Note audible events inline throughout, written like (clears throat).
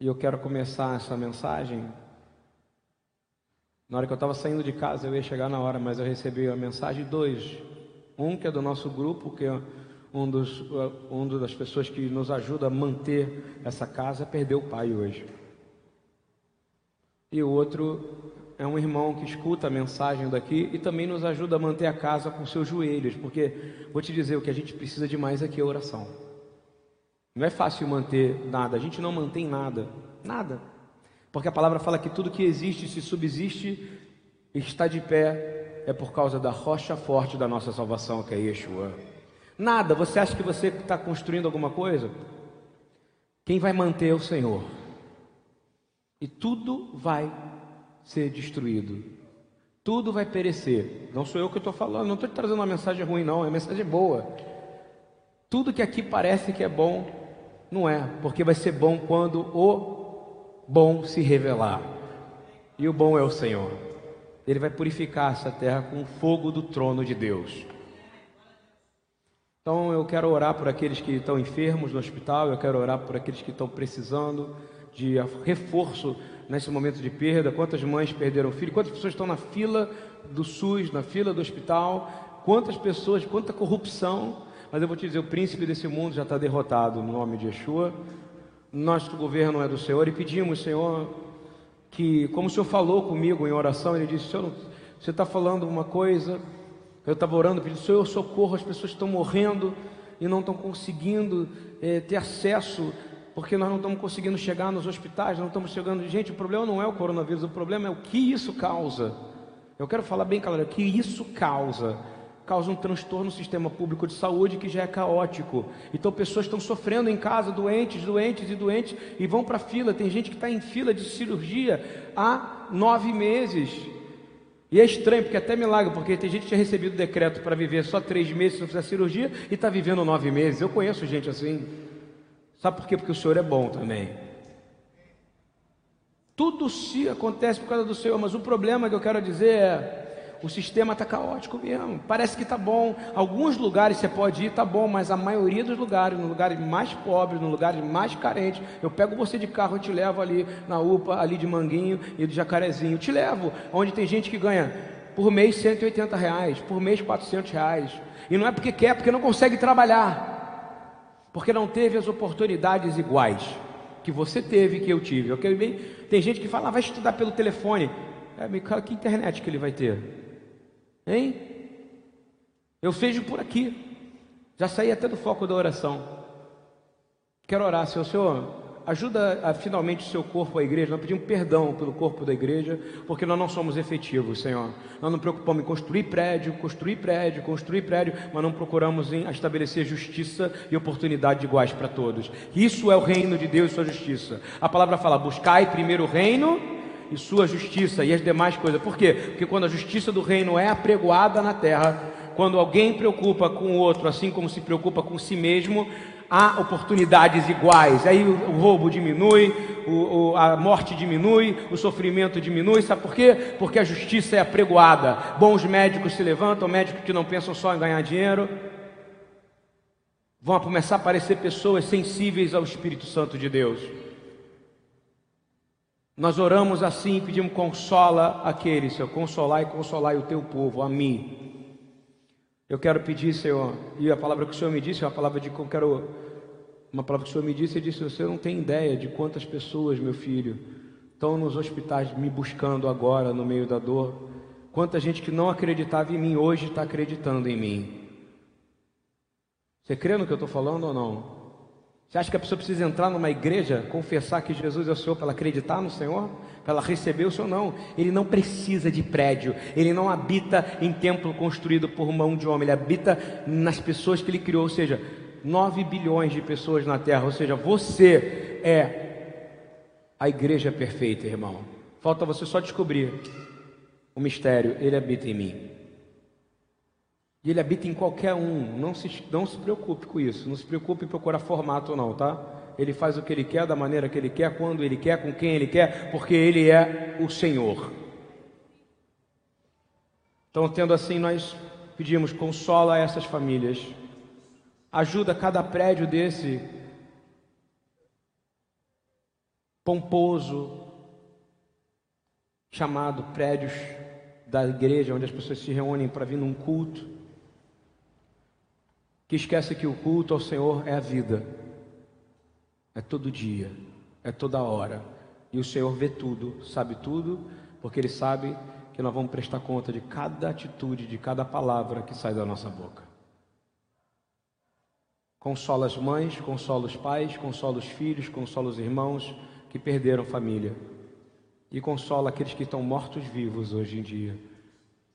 E eu quero começar essa mensagem. Na hora que eu estava saindo de casa, eu ia chegar na hora, mas eu recebi a mensagem dois. Um que é do nosso grupo, que é um dos, um das pessoas que nos ajuda a manter essa casa, perdeu o pai hoje. E o outro é um irmão que escuta a mensagem daqui e também nos ajuda a manter a casa com seus joelhos, porque vou te dizer o que a gente precisa de mais aqui é oração. Não é fácil manter nada, a gente não mantém nada, nada. Porque a palavra fala que tudo que existe, se subsiste, está de pé, é por causa da rocha forte da nossa salvação, que é Yeshua. Nada, você acha que você está construindo alguma coisa? Quem vai manter é o Senhor. E tudo vai ser destruído. Tudo vai perecer. Não sou eu que estou falando, não estou trazendo uma mensagem ruim, não, é uma mensagem boa. Tudo que aqui parece que é bom, não é, porque vai ser bom quando o bom se revelar. E o bom é o Senhor. Ele vai purificar essa terra com o fogo do trono de Deus. Então eu quero orar por aqueles que estão enfermos no hospital, eu quero orar por aqueles que estão precisando de reforço nesse momento de perda. Quantas mães perderam filho? Quantas pessoas estão na fila do SUS, na fila do hospital? Quantas pessoas, quanta corrupção mas eu vou te dizer: o príncipe desse mundo já está derrotado no nome de Yeshua. Nosso governo é do Senhor e pedimos, Senhor, que, como o Senhor falou comigo em oração, Ele disse: Senhor, você está falando uma coisa. Eu estava orando, pedindo: Senhor, socorro, as pessoas estão morrendo e não estão conseguindo é, ter acesso porque nós não estamos conseguindo chegar nos hospitais, não estamos chegando. Gente, o problema não é o coronavírus, o problema é o que isso causa. Eu quero falar bem claro, o que isso causa causa um transtorno no sistema público de saúde que já é caótico. Então pessoas estão sofrendo em casa, doentes, doentes e doentes, e vão para a fila. Tem gente que está em fila de cirurgia há nove meses. E é estranho, porque é até milagre, porque tem gente que tinha recebido decreto para viver só três meses se não fizer cirurgia e está vivendo nove meses. Eu conheço gente assim. Sabe por quê? Porque o Senhor é bom também. Tudo se acontece por causa do Senhor, mas o problema que eu quero dizer é o sistema está caótico mesmo. Parece que está bom. Alguns lugares você pode ir, está bom, mas a maioria dos lugares, nos lugares mais pobres, nos lugares mais carentes, eu pego você de carro e te levo ali na UPA, ali de Manguinho e do Jacarezinho. Te levo, onde tem gente que ganha por mês 180 reais, por mês 400 reais. E não é porque quer, é porque não consegue trabalhar. Porque não teve as oportunidades iguais que você teve, que eu tive. Tem gente que fala, ah, vai estudar pelo telefone. É, que internet que ele vai ter? Hein? Eu vejo por aqui. Já saí até do foco da oração. Quero orar, Senhor. Senhor, ajuda a, finalmente o seu corpo, a igreja. Nós pedimos perdão pelo corpo da igreja, porque nós não somos efetivos, Senhor. Nós não preocupamos em construir prédio, construir prédio, construir prédio, mas não procuramos em estabelecer justiça e oportunidade iguais para todos. Isso é o reino de Deus e sua justiça. A palavra fala: buscai primeiro o reino e sua justiça e as demais coisas. Por quê? Porque quando a justiça do reino é apregoada na terra, quando alguém preocupa com o outro, assim como se preocupa com si mesmo, há oportunidades iguais. Aí o, roubo diminui, o, o, a morte diminui, o sofrimento diminui. Sabe por quê? Porque a justiça é apregoada. Bons médicos se levantam, médicos que não pensam só em ganhar dinheiro. Vão começar a aparecer pessoas sensíveis ao Espírito Santo de Deus. Nós oramos assim e pedimos: consola aqueles, Senhor, consolar e consolar o teu povo, a mim. Eu quero pedir, Senhor, e a palavra que o Senhor me disse, é uma palavra de que eu quero, uma palavra que o Senhor me disse, ele disse: Você não tem ideia de quantas pessoas, meu filho, estão nos hospitais me buscando agora no meio da dor. Quanta gente que não acreditava em mim hoje está acreditando em mim. Você crê no que eu estou falando ou não? Você acha que a pessoa precisa entrar numa igreja, confessar que Jesus é o Senhor para ela acreditar no Senhor? Para ela receber o Senhor? Não. Ele não precisa de prédio. Ele não habita em templo construído por mão de homem. Ele habita nas pessoas que ele criou. Ou seja, 9 bilhões de pessoas na terra. Ou seja, você é a igreja perfeita, irmão. Falta você só descobrir o mistério. Ele habita em mim. E ele habita em qualquer um. Não se, não se preocupe com isso. Não se preocupe em procurar formato, não, tá? Ele faz o que ele quer, da maneira que ele quer, quando ele quer, com quem ele quer, porque ele é o Senhor. Então, tendo assim, nós pedimos: consola essas famílias, ajuda cada prédio desse pomposo, chamado prédios da igreja, onde as pessoas se reúnem para vir num culto, que esquece que o culto ao Senhor é a vida, é todo dia, é toda hora, e o Senhor vê tudo, sabe tudo, porque Ele sabe que nós vamos prestar conta de cada atitude, de cada palavra que sai da nossa boca. Consola as mães, consola os pais, consola os filhos, consola os irmãos que perderam família. E consola aqueles que estão mortos vivos hoje em dia.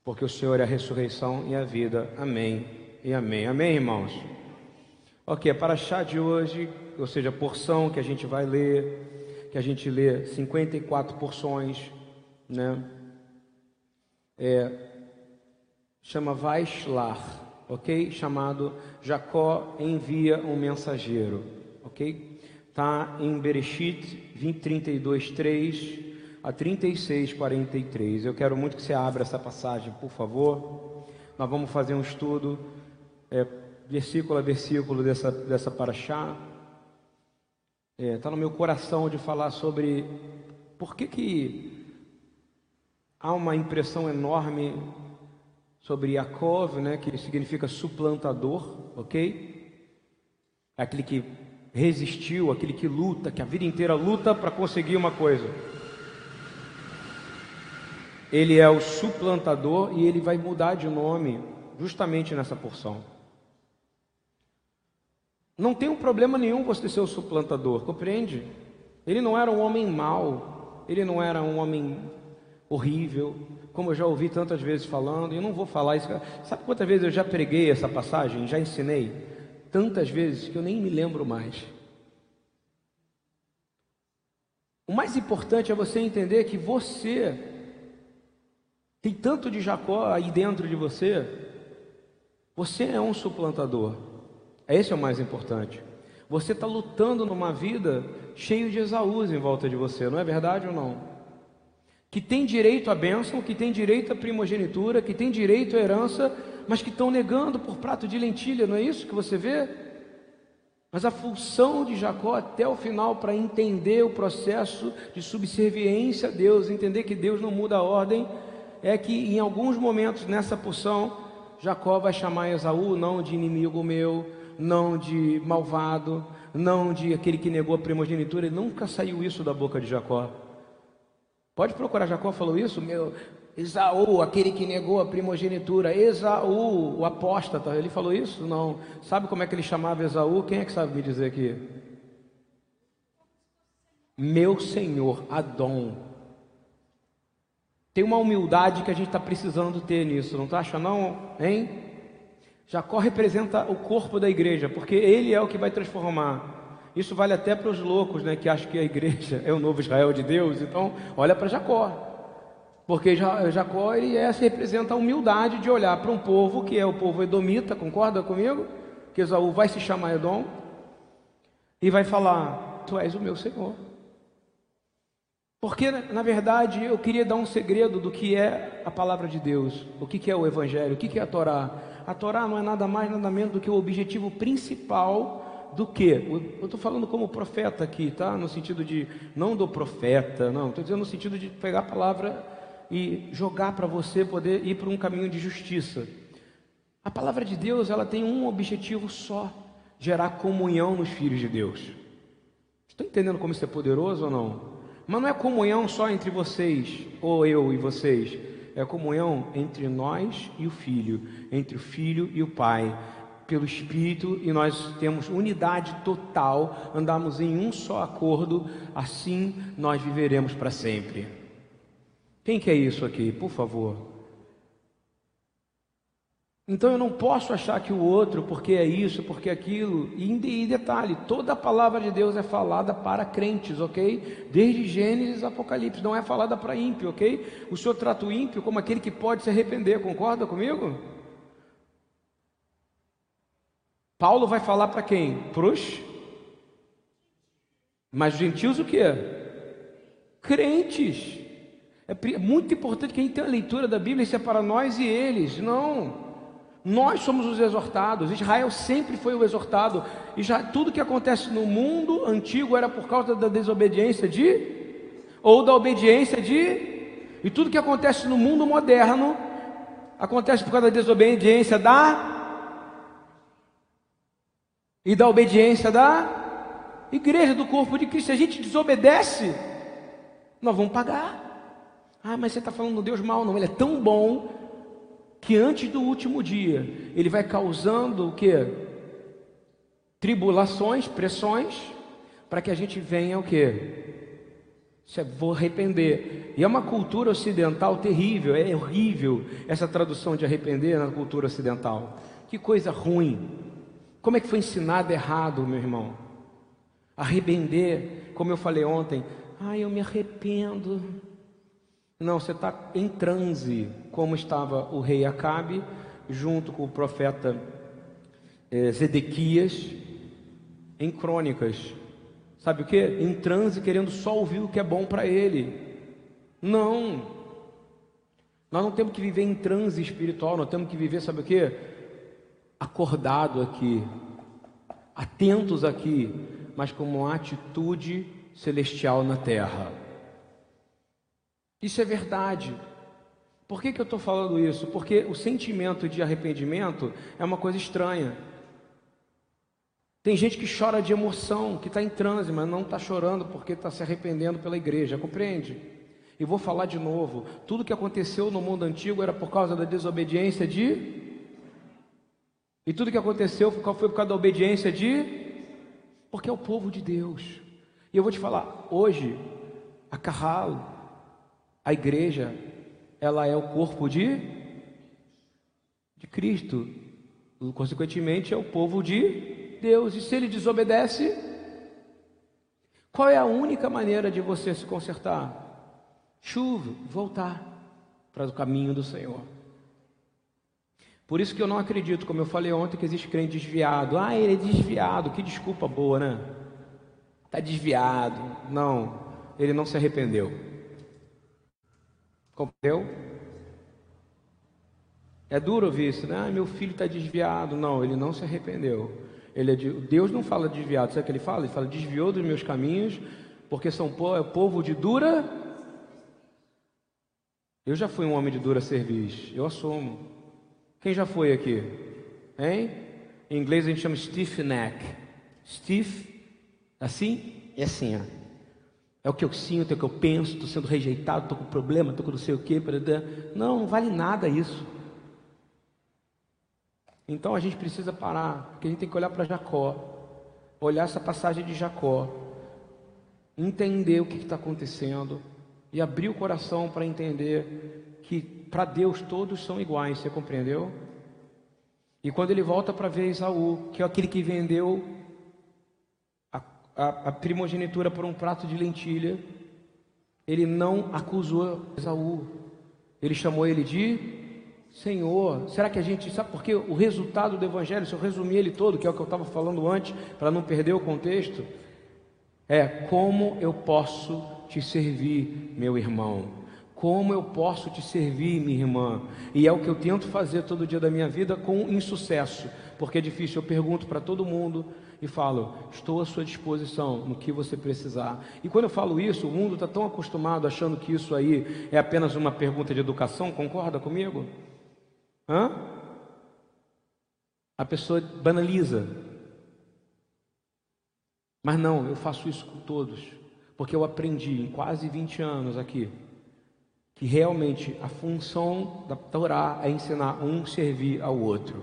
Porque o Senhor é a ressurreição e a vida. Amém e amém. Amém, irmãos? Ok, para a chá de hoje, ou seja, a porção que a gente vai ler, que a gente lê 54 porções, né? É, chama Vaislar ok? Chamado Jacó envia um mensageiro, ok? Está em Bereshit 20, 32, 3 a 36, 43. Eu quero muito que você abra essa passagem, por favor. Nós vamos fazer um estudo, é, versículo a versículo dessa, dessa paraxá. Está é, tá no meu coração de falar sobre por que, que há uma impressão enorme sobre Yaakov, né, que significa suplantador, ok? Aquele que resistiu, aquele que luta, que a vida inteira luta para conseguir uma coisa. Ele é o suplantador e ele vai mudar de nome justamente nessa porção. Não tem um problema nenhum você ser o suplantador, compreende? Ele não era um homem mau, ele não era um homem horrível, como eu já ouvi tantas vezes falando, e eu não vou falar isso. Sabe quantas vezes eu já preguei essa passagem, já ensinei? Tantas vezes que eu nem me lembro mais. O mais importante é você entender que você tem tanto de Jacó aí dentro de você, você é um suplantador. Esse é o mais importante. Você está lutando numa vida cheio de Esaús em volta de você, não é verdade ou não? que tem direito à bênção, que tem direito à primogenitura, que tem direito à herança, mas que estão negando por prato de lentilha, não é isso que você vê? Mas a função de Jacó até o final para entender o processo de subserviência a Deus, entender que Deus não muda a ordem, é que em alguns momentos nessa porção, Jacó vai chamar Esaú não de inimigo meu, não de malvado, não de aquele que negou a primogenitura, e nunca saiu isso da boca de Jacó. Pode procurar, Jacó falou isso, meu, Esaú, aquele que negou a primogenitura, Esaú, o apóstata, ele falou isso? Não. Sabe como é que ele chamava Esaú? Quem é que sabe me dizer aqui? Meu Senhor, Adão. Tem uma humildade que a gente está precisando ter nisso, não está achando não? Hein? Jacó representa o corpo da igreja, porque ele é o que vai transformar. Isso vale até para os loucos, né, que acham que a igreja é o novo Israel de Deus. Então, olha para Jacó. Porque Jacó ele é, representa a humildade de olhar para um povo que é o povo edomita, concorda comigo? Que Esaú vai se chamar Edom e vai falar: Tu és o meu Senhor. Porque, na verdade, eu queria dar um segredo do que é a palavra de Deus, o que é o Evangelho, o que é a Torá. A Torá não é nada mais, nada menos do que o objetivo principal do que? Eu estou falando como profeta aqui, tá? No sentido de, não do profeta, não, estou dizendo no sentido de pegar a palavra e jogar para você poder ir para um caminho de justiça. A palavra de Deus, ela tem um objetivo só: gerar comunhão nos filhos de Deus. Estão entendendo como isso é poderoso ou não? Mas não é comunhão só entre vocês, ou eu e vocês. É comunhão entre nós e o Filho, entre o Filho e o Pai pelo Espírito e nós temos unidade total, andamos em um só acordo, assim nós viveremos para sempre. Quem quer isso aqui, por favor? Então eu não posso achar que o outro, porque é isso, porque é aquilo, e detalhe, toda a palavra de Deus é falada para crentes, ok? Desde Gênesis a Apocalipse, não é falada para ímpio, ok? O Senhor trata o ímpio como aquele que pode se arrepender, concorda comigo? Paulo vai falar para quem? Pros? Mas gentios o que? Crentes. É muito importante que a gente tenha a leitura da Bíblia, isso é para nós e eles. Não. Nós somos os exortados. Israel sempre foi o exortado. E já tudo que acontece no mundo antigo era por causa da desobediência de ou da obediência de e tudo que acontece no mundo moderno acontece por causa da desobediência da e da obediência da igreja do corpo de Cristo. Se a gente desobedece, nós vamos pagar. Ah, mas você está falando do Deus mal, não? Ele é tão bom que antes do último dia ele vai causando o que? Tribulações, pressões, para que a gente venha o que? Se vou arrepender. E é uma cultura ocidental terrível, é horrível essa tradução de arrepender na cultura ocidental. Que coisa ruim. Como é que foi ensinado errado, meu irmão? Arrepender, como eu falei ontem, ah, eu me arrependo. Não, você está em transe, como estava o rei Acabe, junto com o profeta eh, Zedequias, em crônicas. Sabe o que? Em transe, querendo só ouvir o que é bom para ele. Não. Nós não temos que viver em transe espiritual, nós temos que viver, sabe o que? Acordado aqui, atentos aqui, mas como uma atitude celestial na terra. Isso é verdade. Por que, que eu estou falando isso? Porque o sentimento de arrependimento é uma coisa estranha. Tem gente que chora de emoção, que está em transe, mas não está chorando porque está se arrependendo pela igreja, compreende? E vou falar de novo: tudo que aconteceu no mundo antigo era por causa da desobediência de. E tudo que aconteceu foi por causa da obediência de. Porque é o povo de Deus. E eu vou te falar, hoje, a Carralo, a igreja, ela é o corpo de de Cristo. Consequentemente, é o povo de Deus. E se ele desobedece, qual é a única maneira de você se consertar? Chuva, voltar para o caminho do Senhor. Por isso que eu não acredito, como eu falei ontem, que existe crente desviado. Ah, ele é desviado, que desculpa boa, né? Está desviado. Não, ele não se arrependeu. Compreendeu? É duro ouvir isso, né? Ah, meu filho está desviado. Não, ele não se arrependeu. Ele é de... Deus não fala desviado, sabe o que ele fala? Ele fala, desviou dos meus caminhos, porque são po... é povo de dura. Eu já fui um homem de dura serviço, eu assumo. Quem já foi aqui? Hein? Em inglês a gente chama stiff neck. Stiff, assim e assim, ó. É o que eu sinto, é o que eu penso, estou sendo rejeitado, estou com problema, estou com não sei o quê. Não, não vale nada isso. Então a gente precisa parar, porque a gente tem que olhar para Jacó, olhar essa passagem de Jacó, entender o que está acontecendo e abrir o coração para entender que para Deus todos são iguais, você compreendeu? E quando ele volta para ver Esaú, que é aquele que vendeu a, a primogenitura por um prato de lentilha, ele não acusou Esaú, ele chamou ele de Senhor. Será que a gente sabe porque o resultado do Evangelho, se eu resumir ele todo, que é o que eu estava falando antes, para não perder o contexto, é como eu posso te servir, meu irmão. Como eu posso te servir, minha irmã? E é o que eu tento fazer todo dia da minha vida com insucesso, porque é difícil. Eu pergunto para todo mundo, e falo: estou à sua disposição no que você precisar. E quando eu falo isso, o mundo está tão acostumado achando que isso aí é apenas uma pergunta de educação, concorda comigo? Hã? A pessoa banaliza. Mas não, eu faço isso com todos, porque eu aprendi em quase 20 anos aqui que realmente a função da Torá é ensinar um servir ao outro.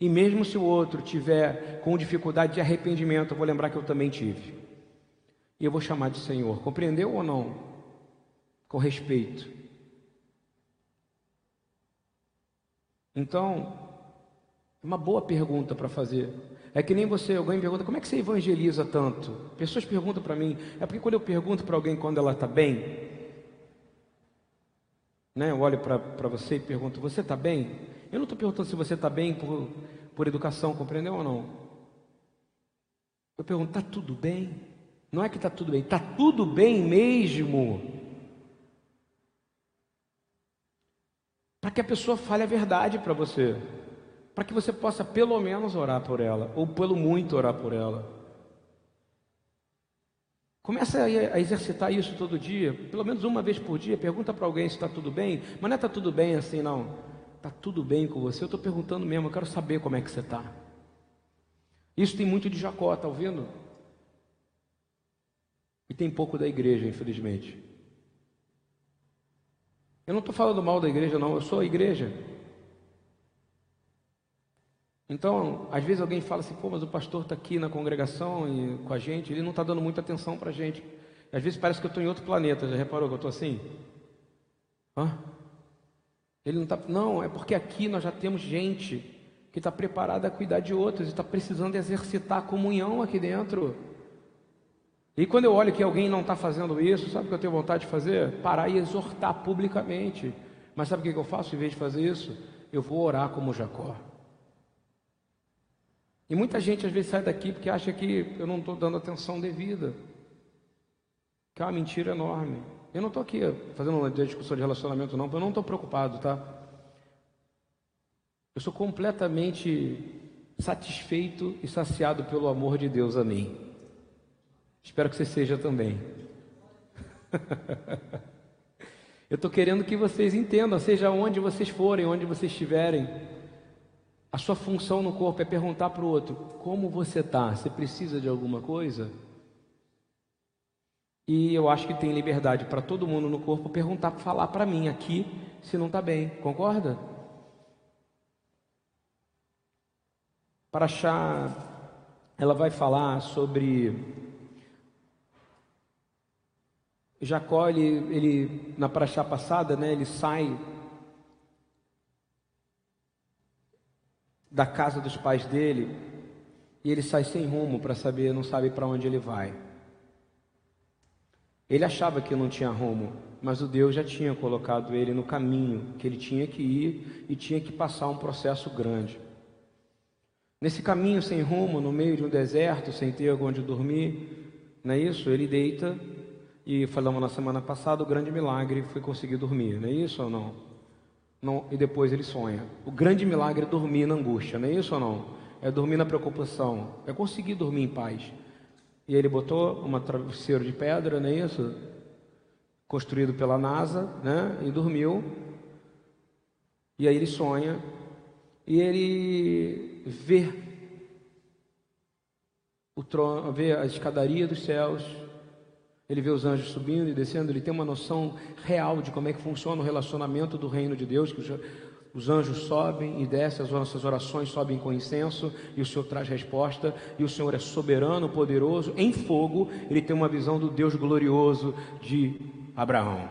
E mesmo se o outro tiver com dificuldade de arrependimento, eu vou lembrar que eu também tive. E eu vou chamar de Senhor. Compreendeu ou não? Com respeito. Então, uma boa pergunta para fazer. É que nem você, alguém pergunta, como é que você evangeliza tanto? Pessoas perguntam para mim, é porque quando eu pergunto para alguém quando ela está bem, né, eu olho para você e pergunto, você está bem? Eu não estou perguntando se você está bem por, por educação, compreendeu ou não? Eu pergunto, está tudo bem? Não é que está tudo bem, está tudo bem mesmo. para que a pessoa fale a verdade para você, para que você possa pelo menos orar por ela, ou pelo muito orar por ela. Começa a exercitar isso todo dia, pelo menos uma vez por dia. Pergunta para alguém se está tudo bem, mas não é está tudo bem assim, não. Está tudo bem com você? Eu estou perguntando mesmo, eu quero saber como é que você está. Isso tem muito de Jacó, está ouvindo? E tem pouco da igreja, infelizmente. Eu não estou falando mal da igreja, não, eu sou a igreja. Então, às vezes alguém fala assim, pô, mas o pastor está aqui na congregação e com a gente, ele não está dando muita atenção para a gente. Às vezes parece que eu estou em outro planeta, já reparou que eu estou assim? Hã? Ele não está. Não, é porque aqui nós já temos gente que está preparada a cuidar de outros e está precisando exercitar a comunhão aqui dentro. E quando eu olho que alguém não está fazendo isso, sabe o que eu tenho vontade de fazer? Parar e exortar publicamente. Mas sabe o que eu faço em vez de fazer isso? Eu vou orar como Jacó. E muita gente às vezes sai daqui porque acha que eu não estou dando atenção devida. Que é uma mentira enorme. Eu não estou aqui fazendo uma discussão de relacionamento, não, porque eu não estou preocupado, tá? Eu sou completamente satisfeito e saciado pelo amor de Deus a mim. Espero que você seja também. (laughs) Eu estou querendo que vocês entendam, seja onde vocês forem, onde vocês estiverem, a sua função no corpo é perguntar para o outro: como você está? Você precisa de alguma coisa? E eu acho que tem liberdade para todo mundo no corpo perguntar, falar para mim aqui se não está bem, concorda? Para achar, ela vai falar sobre Jacó, ele, ele na paraxá passada, né, ele sai da casa dos pais dele e ele sai sem rumo para saber, não sabe para onde ele vai. Ele achava que não tinha rumo, mas o Deus já tinha colocado ele no caminho que ele tinha que ir e tinha que passar um processo grande. Nesse caminho sem rumo, no meio de um deserto, sem ter onde dormir, não é isso? Ele deita e falamos na semana passada, o grande milagre foi conseguir dormir, não é isso ou não? Não? E depois ele sonha. O grande milagre é dormir na angústia, não é isso ou não? É dormir na preocupação, é conseguir dormir em paz. E ele botou uma travesseiro de pedra, não é isso? Construído pela NASA, né? E dormiu. E aí ele sonha e ele vê o trono, vê a escadaria dos céus ele vê os anjos subindo e descendo, ele tem uma noção real de como é que funciona o relacionamento do reino de Deus, que os anjos sobem e descem, as nossas orações sobem com incenso, e o Senhor traz resposta, e o Senhor é soberano, poderoso, em fogo, ele tem uma visão do Deus glorioso de Abraão.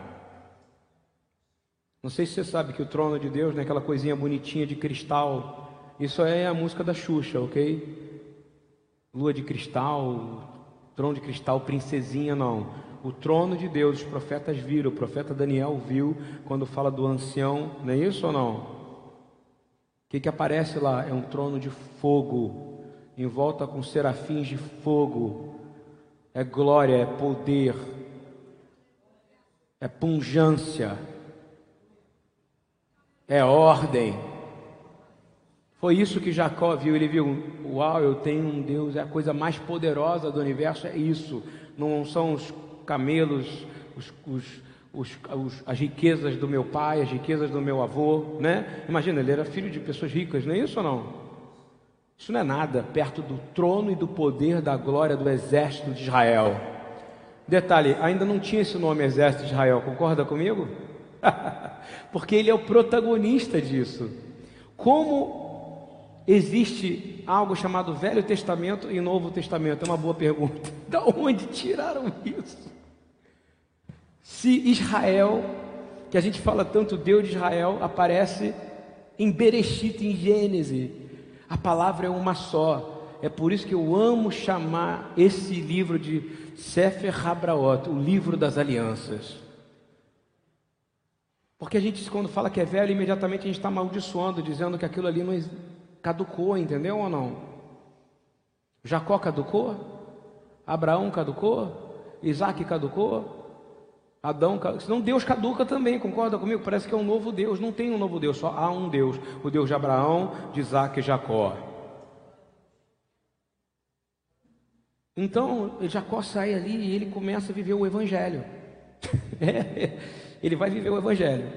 Não sei se você sabe que o trono de Deus, né, aquela coisinha bonitinha de cristal, isso é a música da Xuxa, ok? Lua de cristal, trono de cristal, princesinha, não. O trono de Deus, os profetas viram, o profeta Daniel viu quando fala do ancião, não é isso ou não? O que, que aparece lá? É um trono de fogo, em volta com serafins de fogo. É glória, é poder, é punjância, é ordem. Foi isso que Jacó viu. Ele viu: Uau, eu tenho um Deus, é a coisa mais poderosa do universo, é isso. Não são os camelos, os, os, os, as riquezas do meu pai, as riquezas do meu avô, né? Imagina, ele era filho de pessoas ricas, não é isso ou não? Isso não é nada perto do trono e do poder da glória do exército de Israel. Detalhe, ainda não tinha esse nome Exército de Israel, concorda comigo? (laughs) Porque ele é o protagonista disso. Como Existe algo chamado Velho Testamento e Novo Testamento? É uma boa pergunta. (laughs) Da onde tiraram isso? Se Israel, que a gente fala tanto Deus de Israel, aparece em Bereshit, em Gênesis, a palavra é uma só. É por isso que eu amo chamar esse livro de Sefer Habraot, o livro das alianças. Porque a gente, quando fala que é velho, imediatamente a gente está amaldiçoando, dizendo que aquilo ali não, caducou, entendeu ou não? Jacó caducou? Abraão caducou? Isaac caducou? Adão, senão Deus caduca também, concorda comigo? Parece que é um novo Deus, não tem um novo Deus, só há um Deus, o Deus de Abraão, de Isaac e Jacó. Então, Jacó sai ali e ele começa a viver o Evangelho. (laughs) É, ele vai viver o Evangelho.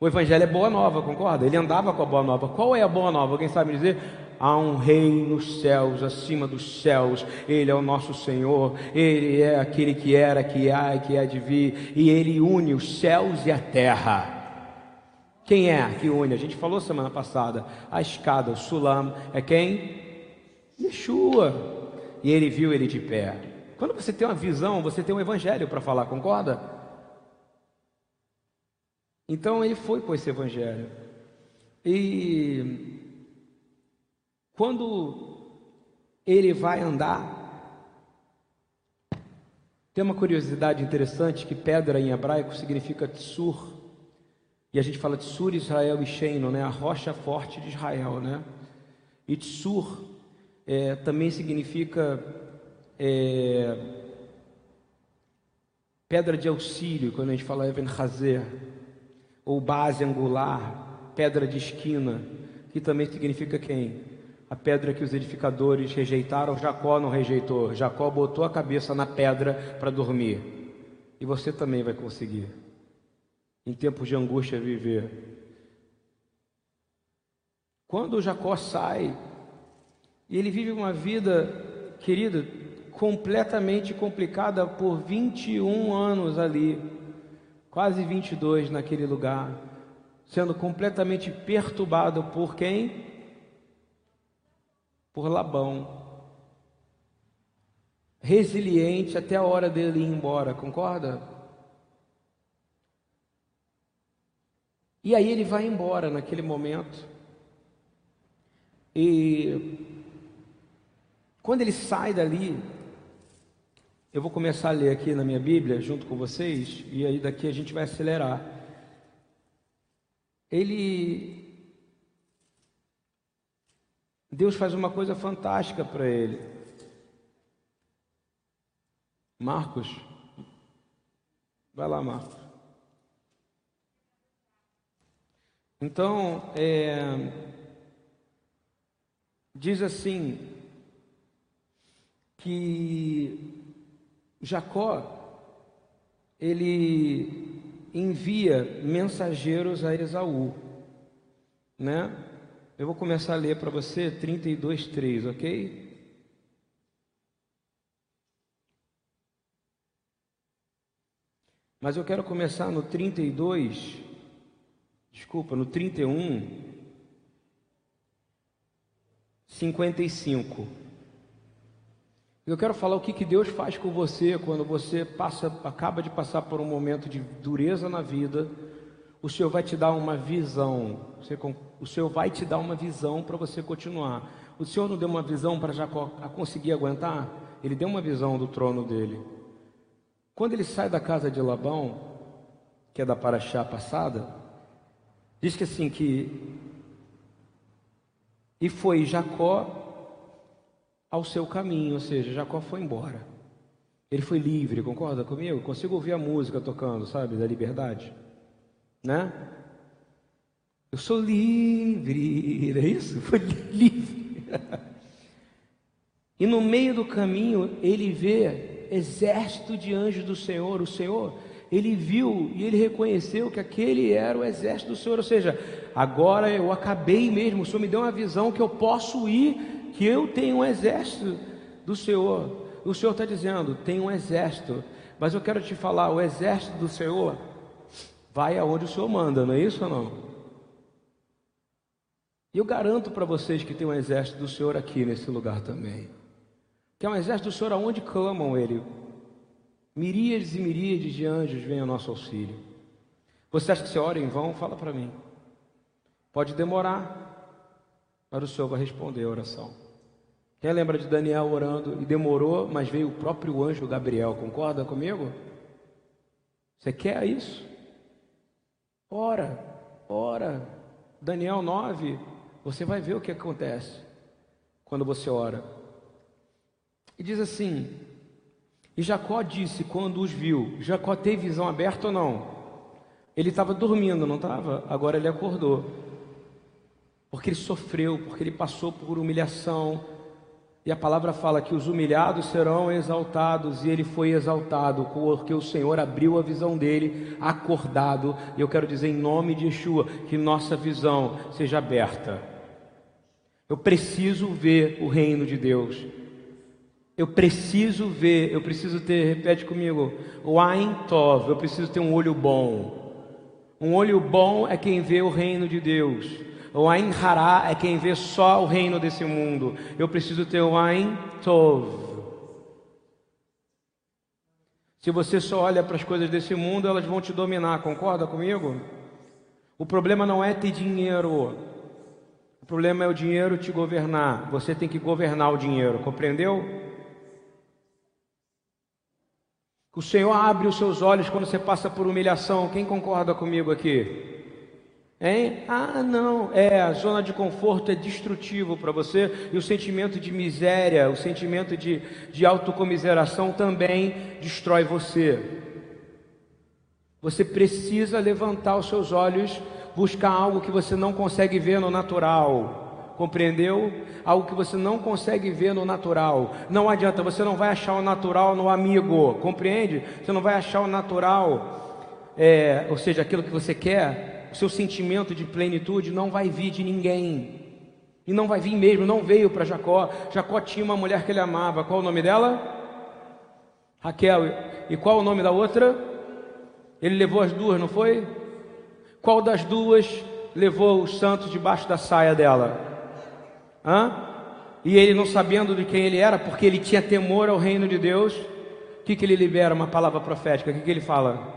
O Evangelho é boa nova, concorda? Ele andava com a boa nova. Qual é a boa nova? Alguém sabe me dizer? Há um rei nos céus, acima dos céus, Ele é o nosso Senhor, Ele é aquele que era, que há e que há de vir, e Ele une os céus e a terra. Quem é que une? A gente falou semana passada, a escada, o sulam, é quem? Yeshua. E ele viu ele de pé. Quando você tem uma visão, você tem um evangelho para falar, concorda? Então ele foi com esse evangelho. E quando ele vai andar, tem uma curiosidade interessante que pedra em hebraico significa tsur. E a gente fala tsur Israel e Sheino, né? A rocha forte de Israel, né? E tsur é, também significa é, pedra de auxílio, quando a gente fala Even Hazer, ou base angular, pedra de esquina, que também significa quem? a pedra que os edificadores rejeitaram, Jacó não rejeitou. Jacó botou a cabeça na pedra para dormir. E você também vai conseguir. Em tempos de angústia viver. Quando Jacó sai, e ele vive uma vida, querida, completamente complicada por 21 anos ali, quase 22 naquele lugar, sendo completamente perturbado por quem? por Labão. Resiliente até a hora dele ir embora, concorda? E aí ele vai embora naquele momento. E quando ele sai dali, eu vou começar a ler aqui na minha Bíblia junto com vocês, e aí daqui a gente vai acelerar. Ele Deus faz uma coisa fantástica para ele. Marcos, vai lá, Marcos. Então, é, diz assim que Jacó ele envia mensageiros a Esaú, né? Eu vou começar a ler para você 32, 3, ok? Mas eu quero começar no 32, desculpa, no 31, 55. Eu quero falar o que, que Deus faz com você quando você passa, acaba de passar por um momento de dureza na vida o Senhor vai te dar uma visão. o Senhor vai te dar uma visão para você continuar. O Senhor não deu uma visão para Jacó conseguir aguentar? Ele deu uma visão do trono dele. Quando ele sai da casa de Labão, que é da Paraxá passada, diz que assim que e foi Jacó ao seu caminho, ou seja, Jacó foi embora. Ele foi livre, concorda comigo? Consigo ouvir a música tocando, sabe, da liberdade né? Eu sou livre, não é isso? (laughs) Foi livre. e no meio do caminho ele vê exército de anjos do Senhor, o Senhor, ele viu e ele reconheceu que aquele era o exército do Senhor, ou seja, agora eu acabei mesmo, o Senhor me deu uma visão que eu posso ir, que eu tenho um exército do Senhor. O Senhor está dizendo, tem um exército, mas eu quero te falar, o exército do Senhor vai aonde o Senhor manda, não é isso ou não? E eu garanto para vocês que tem um exército do Senhor aqui nesse lugar também. Que é um exército do Senhor aonde clamam Ele. Miríades e miríades de anjos vêm ao nosso auxílio. Você acha que você ora em vão? Fala para mim. Pode demorar, mas o Senhor vai responder a oração. Quem lembra de Daniel orando e demorou, mas veio o próprio anjo Gabriel? Concorda comigo? Você quer isso? Ora, ora. Daniel 9, você vai ver o que acontece quando você ora. E diz assim: E Jacó disse quando os viu: Jacó teve visão aberta ou não? Ele estava dormindo, não estava? Agora ele acordou. Porque ele sofreu, porque ele passou por humilhação. E a palavra fala que os humilhados serão exaltados, e ele foi exaltado, porque o Senhor abriu a visão dele, acordado. E eu quero dizer em nome de Yeshua que nossa visão seja aberta. Eu preciso ver o reino de Deus. Eu preciso ver, eu preciso ter, repete comigo, o Ain Tov, eu preciso ter um olho bom. Um olho bom é quem vê o reino de Deus. O Ain Hará é quem vê só o reino desse mundo. Eu preciso ter o Ain Tov. Se você só olha para as coisas desse mundo, elas vão te dominar, concorda comigo? O problema não é ter dinheiro. O problema é o dinheiro te governar. Você tem que governar o dinheiro, compreendeu? O Senhor abre os seus olhos quando você passa por humilhação. Quem concorda comigo aqui? Hein? Ah, não, é, a zona de conforto é destrutivo para você e o sentimento de miséria, o sentimento de, de autocomiseração também destrói você. Você precisa levantar os seus olhos, buscar algo que você não consegue ver no natural compreendeu? Algo que você não consegue ver no natural. Não adianta, você não vai achar o natural no amigo, compreende? Você não vai achar o natural, é, ou seja, aquilo que você quer, o seu sentimento de plenitude não vai vir de ninguém. E não vai vir mesmo, não veio para Jacó. Jacó tinha uma mulher que ele amava. Qual o nome dela? Raquel. E qual o nome da outra? Ele levou as duas, não foi? Qual das duas levou os santos debaixo da saia dela? Hã? E ele não sabendo de quem ele era, porque ele tinha temor ao reino de Deus, o que, que ele libera? Uma palavra profética. O que, que ele fala?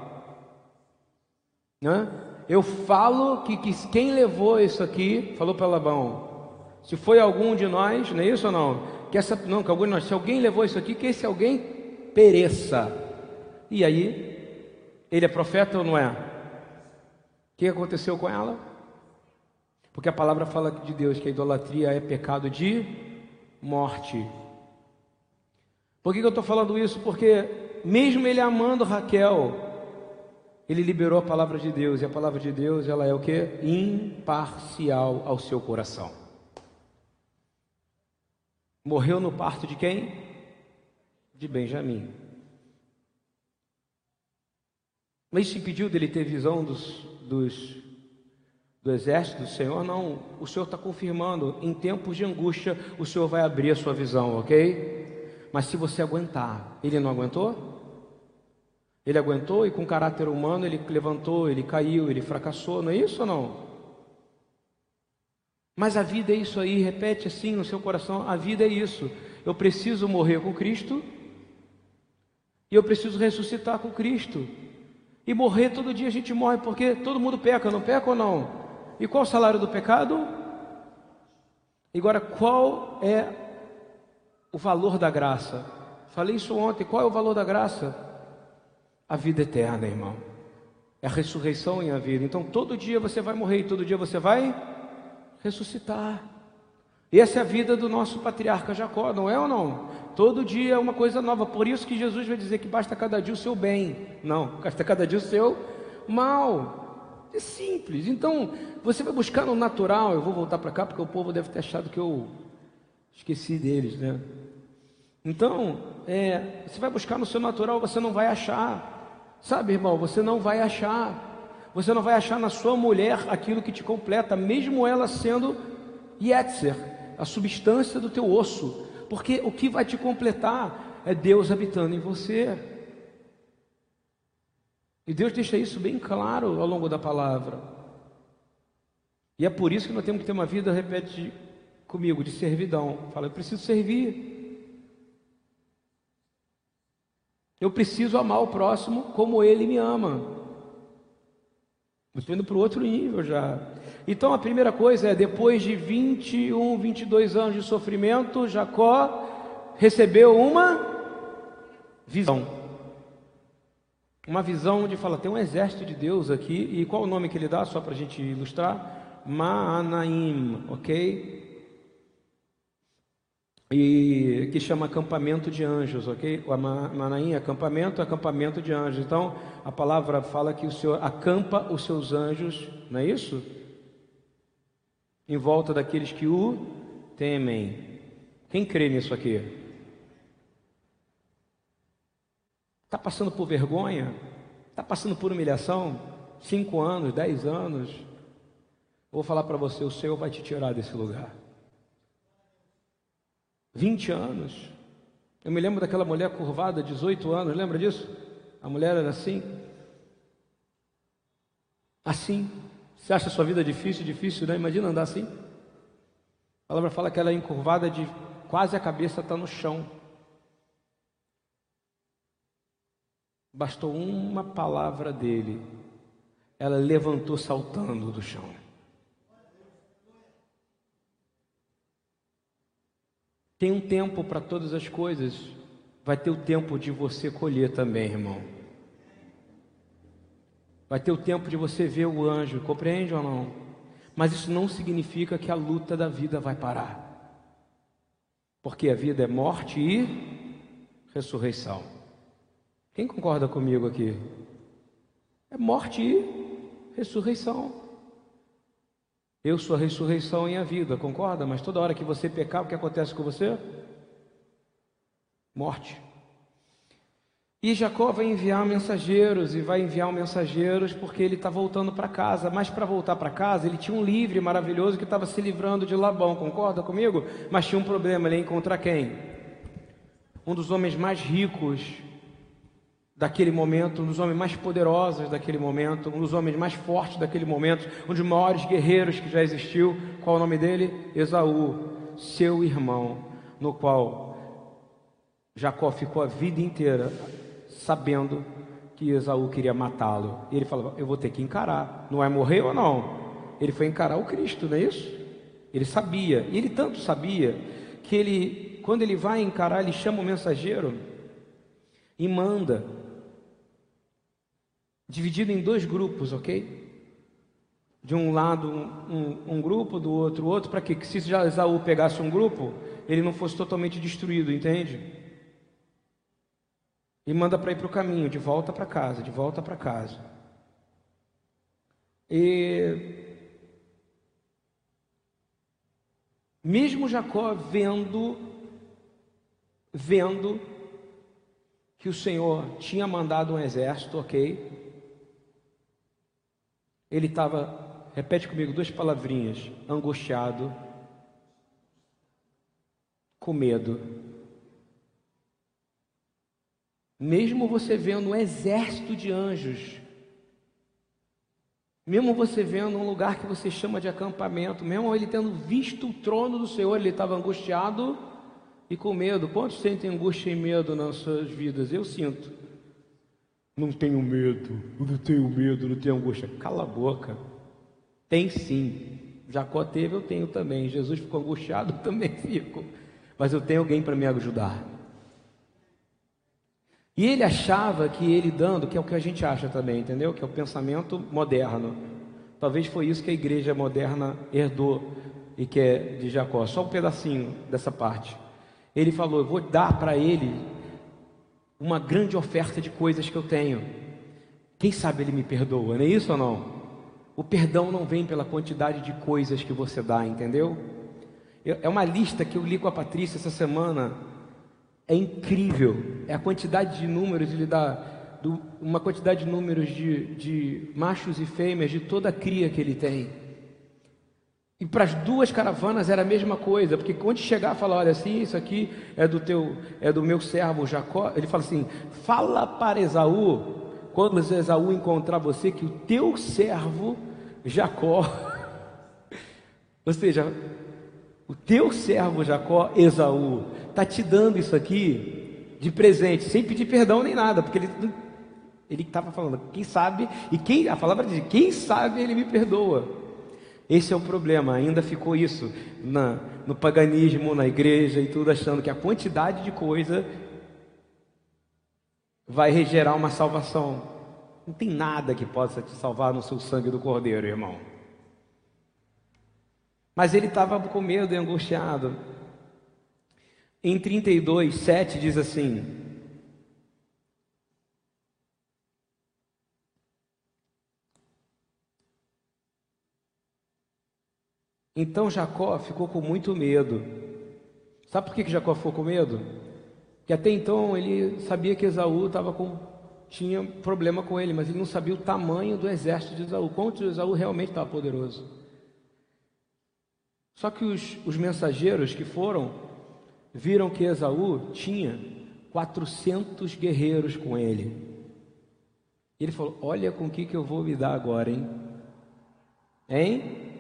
Hã? Eu falo que, que quem levou isso aqui, falou para Labão, se foi algum de nós, não é isso ou não? Que essa, não, que algum de nós, se alguém levou isso aqui, que esse alguém pereça. E aí, ele é profeta ou não é? O que aconteceu com ela? Porque a palavra fala de Deus que a idolatria é pecado de morte. Por que, eu estou falando isso? Porque, mesmo ele amando Raquel, ele liberou a palavra de Deus, e a palavra de Deus, ela é o que? Imparcial ao seu coração. Morreu no parto de quem? De Benjamim. Mas isso impediu dele ter visão dos, dos do exército do Senhor, não. O Senhor está confirmando, em tempos de angústia, o Senhor vai abrir a sua visão, ok? Mas se você aguentar, ele não aguentou? Ele aguentou e com caráter humano ele levantou, ele caiu, ele fracassou, não é isso ou não? Mas a vida é isso aí, repete assim no seu coração: a vida é isso. Eu preciso morrer com Cristo e eu preciso ressuscitar com Cristo. E morrer todo dia a gente morre porque todo mundo peca, não peca ou não? E qual o salário do pecado? Agora, qual é o valor da graça? Falei isso ontem. Qual é o valor da graça? A vida eterna, irmão. É a ressurreição em a vida. Então, todo dia você vai morrer e todo dia você vai ressuscitar. Essa é a vida do nosso patriarca Jacó, não é ou não? Todo dia é uma coisa nova. Por isso que Jesus vai dizer que basta cada dia o seu bem. Não, (laughs) basta cada dia o seu mal. É simples. Então, você vai buscar no natural. Eu vou voltar para cá porque o povo deve ter achado que eu esqueci deles, né? Então, é, você vai buscar no seu natural, você não vai achar. Sabe, irmão, você não vai achar. Você não vai achar na sua mulher aquilo que te completa, mesmo ela sendo Yetzer, a substância do teu osso. Porque o que vai te completar é Deus habitando em você. E Deus deixa isso bem claro ao longo da palavra. E é por isso que nós temos que ter uma vida, repete comigo, de servidão. Fala, eu preciso servir. Eu preciso amar o próximo como ele me ama. Estou indo para o outro nível já. Então a primeira coisa é: depois de 21, 22 anos de sofrimento, Jacó recebeu uma visão. Uma visão de fala, tem um exército de Deus aqui, e qual o nome que ele dá, só para a gente ilustrar? Maanaim, ok? E que chama acampamento de anjos, ok? O Manaim, acampamento, acampamento de anjos. Então, a palavra fala que o Senhor acampa os seus anjos, não é isso? Em volta daqueles que o temem. Quem crê nisso aqui? Está passando por vergonha? Está passando por humilhação? Cinco anos, dez anos? Vou falar para você: o Senhor vai te tirar desse lugar. 20 anos. Eu me lembro daquela mulher curvada, 18 anos, lembra disso? A mulher era assim. Assim. Você acha a sua vida difícil, difícil, né? Imagina andar assim. A palavra fala que ela é encurvada de quase a cabeça está no chão. Bastou uma palavra dele, ela levantou saltando do chão. Tem um tempo para todas as coisas. Vai ter o tempo de você colher também, irmão. Vai ter o tempo de você ver o anjo, compreende ou não? Mas isso não significa que a luta da vida vai parar. Porque a vida é morte e ressurreição. Quem concorda comigo aqui? É morte e ressurreição. Eu sou a ressurreição e a vida, concorda? Mas toda hora que você pecar, o que acontece com você? Morte. E Jacó vai enviar mensageiros e vai enviar mensageiros porque ele está voltando para casa. Mas para voltar para casa, ele tinha um livre maravilhoso que estava se livrando de Labão, concorda comigo? Mas tinha um problema, ele ia encontrar quem? Um dos homens mais ricos daquele momento, um dos homens mais poderosos daquele momento, um dos homens mais fortes daquele momento, um dos maiores guerreiros que já existiu. Qual o nome dele? Esaú, seu irmão, no qual Jacó ficou a vida inteira sabendo que Esaú queria matá-lo. E ele falava: Eu vou ter que encarar, não é morrer ou não? Ele foi encarar o Cristo, não é isso? Ele sabia, e ele tanto sabia que ele, quando ele vai encarar, ele chama o mensageiro e manda dividido em dois grupos, ok? De um lado um, um grupo, do outro outro, para que se Esaú pegasse um grupo, ele não fosse totalmente destruído, entende? E manda para ir para o caminho, de volta para casa, de volta para casa. E mesmo Jacó vendo, vendo que o Senhor tinha mandado um exército, ok? Ele estava, repete comigo duas palavrinhas: angustiado, com medo. Mesmo você vendo um exército de anjos, mesmo você vendo um lugar que você chama de acampamento, mesmo ele tendo visto o trono do Senhor, ele estava angustiado e com medo. Quantos sentem angústia e medo nas suas vidas? Eu sinto. Não tenho medo, não tenho medo, não tenho angústia. Cala a boca. Tem sim. Jacó teve, eu tenho também. Jesus ficou angustiado, (laughs) eu também fico. Mas eu tenho alguém para me ajudar. E ele achava que ele dando, que é o que a gente acha também, entendeu? Que é o pensamento moderno. Talvez foi isso que a igreja moderna herdou e que é de Jacó. Só um pedacinho dessa parte. Ele falou: Eu vou dar para ele uma grande oferta de coisas que eu tenho. Quem sabe ele me perdoa, não é isso ou não? O perdão não vem pela quantidade de coisas que você dá, entendeu? É uma lista que eu li com a Patrícia essa semana. É incrível. É a quantidade de números, ele dá uma quantidade de números de, de machos e fêmeas de toda a cria que ele tem. E para as duas caravanas era a mesma coisa, porque quando chegar falar, olha assim, isso aqui é do teu, é do meu servo Jacó, ele fala assim: fala para Esaú, quando Esaú encontrar você, que o teu servo Jacó, (laughs) ou seja, o teu servo Jacó, Esaú, está te dando isso aqui de presente, sem pedir perdão nem nada, porque ele ele estava falando, quem sabe, e quem, a palavra diz, quem sabe ele me perdoa. Esse é o problema, ainda ficou isso na, no paganismo, na igreja e tudo, achando que a quantidade de coisa vai gerar uma salvação. Não tem nada que possa te salvar no seu sangue do Cordeiro, irmão. Mas ele estava com medo e angustiado. Em 32, 7 diz assim: Então Jacó ficou com muito medo. Sabe por que Jacó ficou com medo? Que até então ele sabia que Esaú estava com tinha problema com ele, mas ele não sabia o tamanho do exército de Esaú, quanto Esaú realmente estava poderoso. Só que os, os mensageiros que foram viram que Esaú tinha 400 guerreiros com ele. Ele falou: Olha com o que, que eu vou me dar agora, hein? Hein?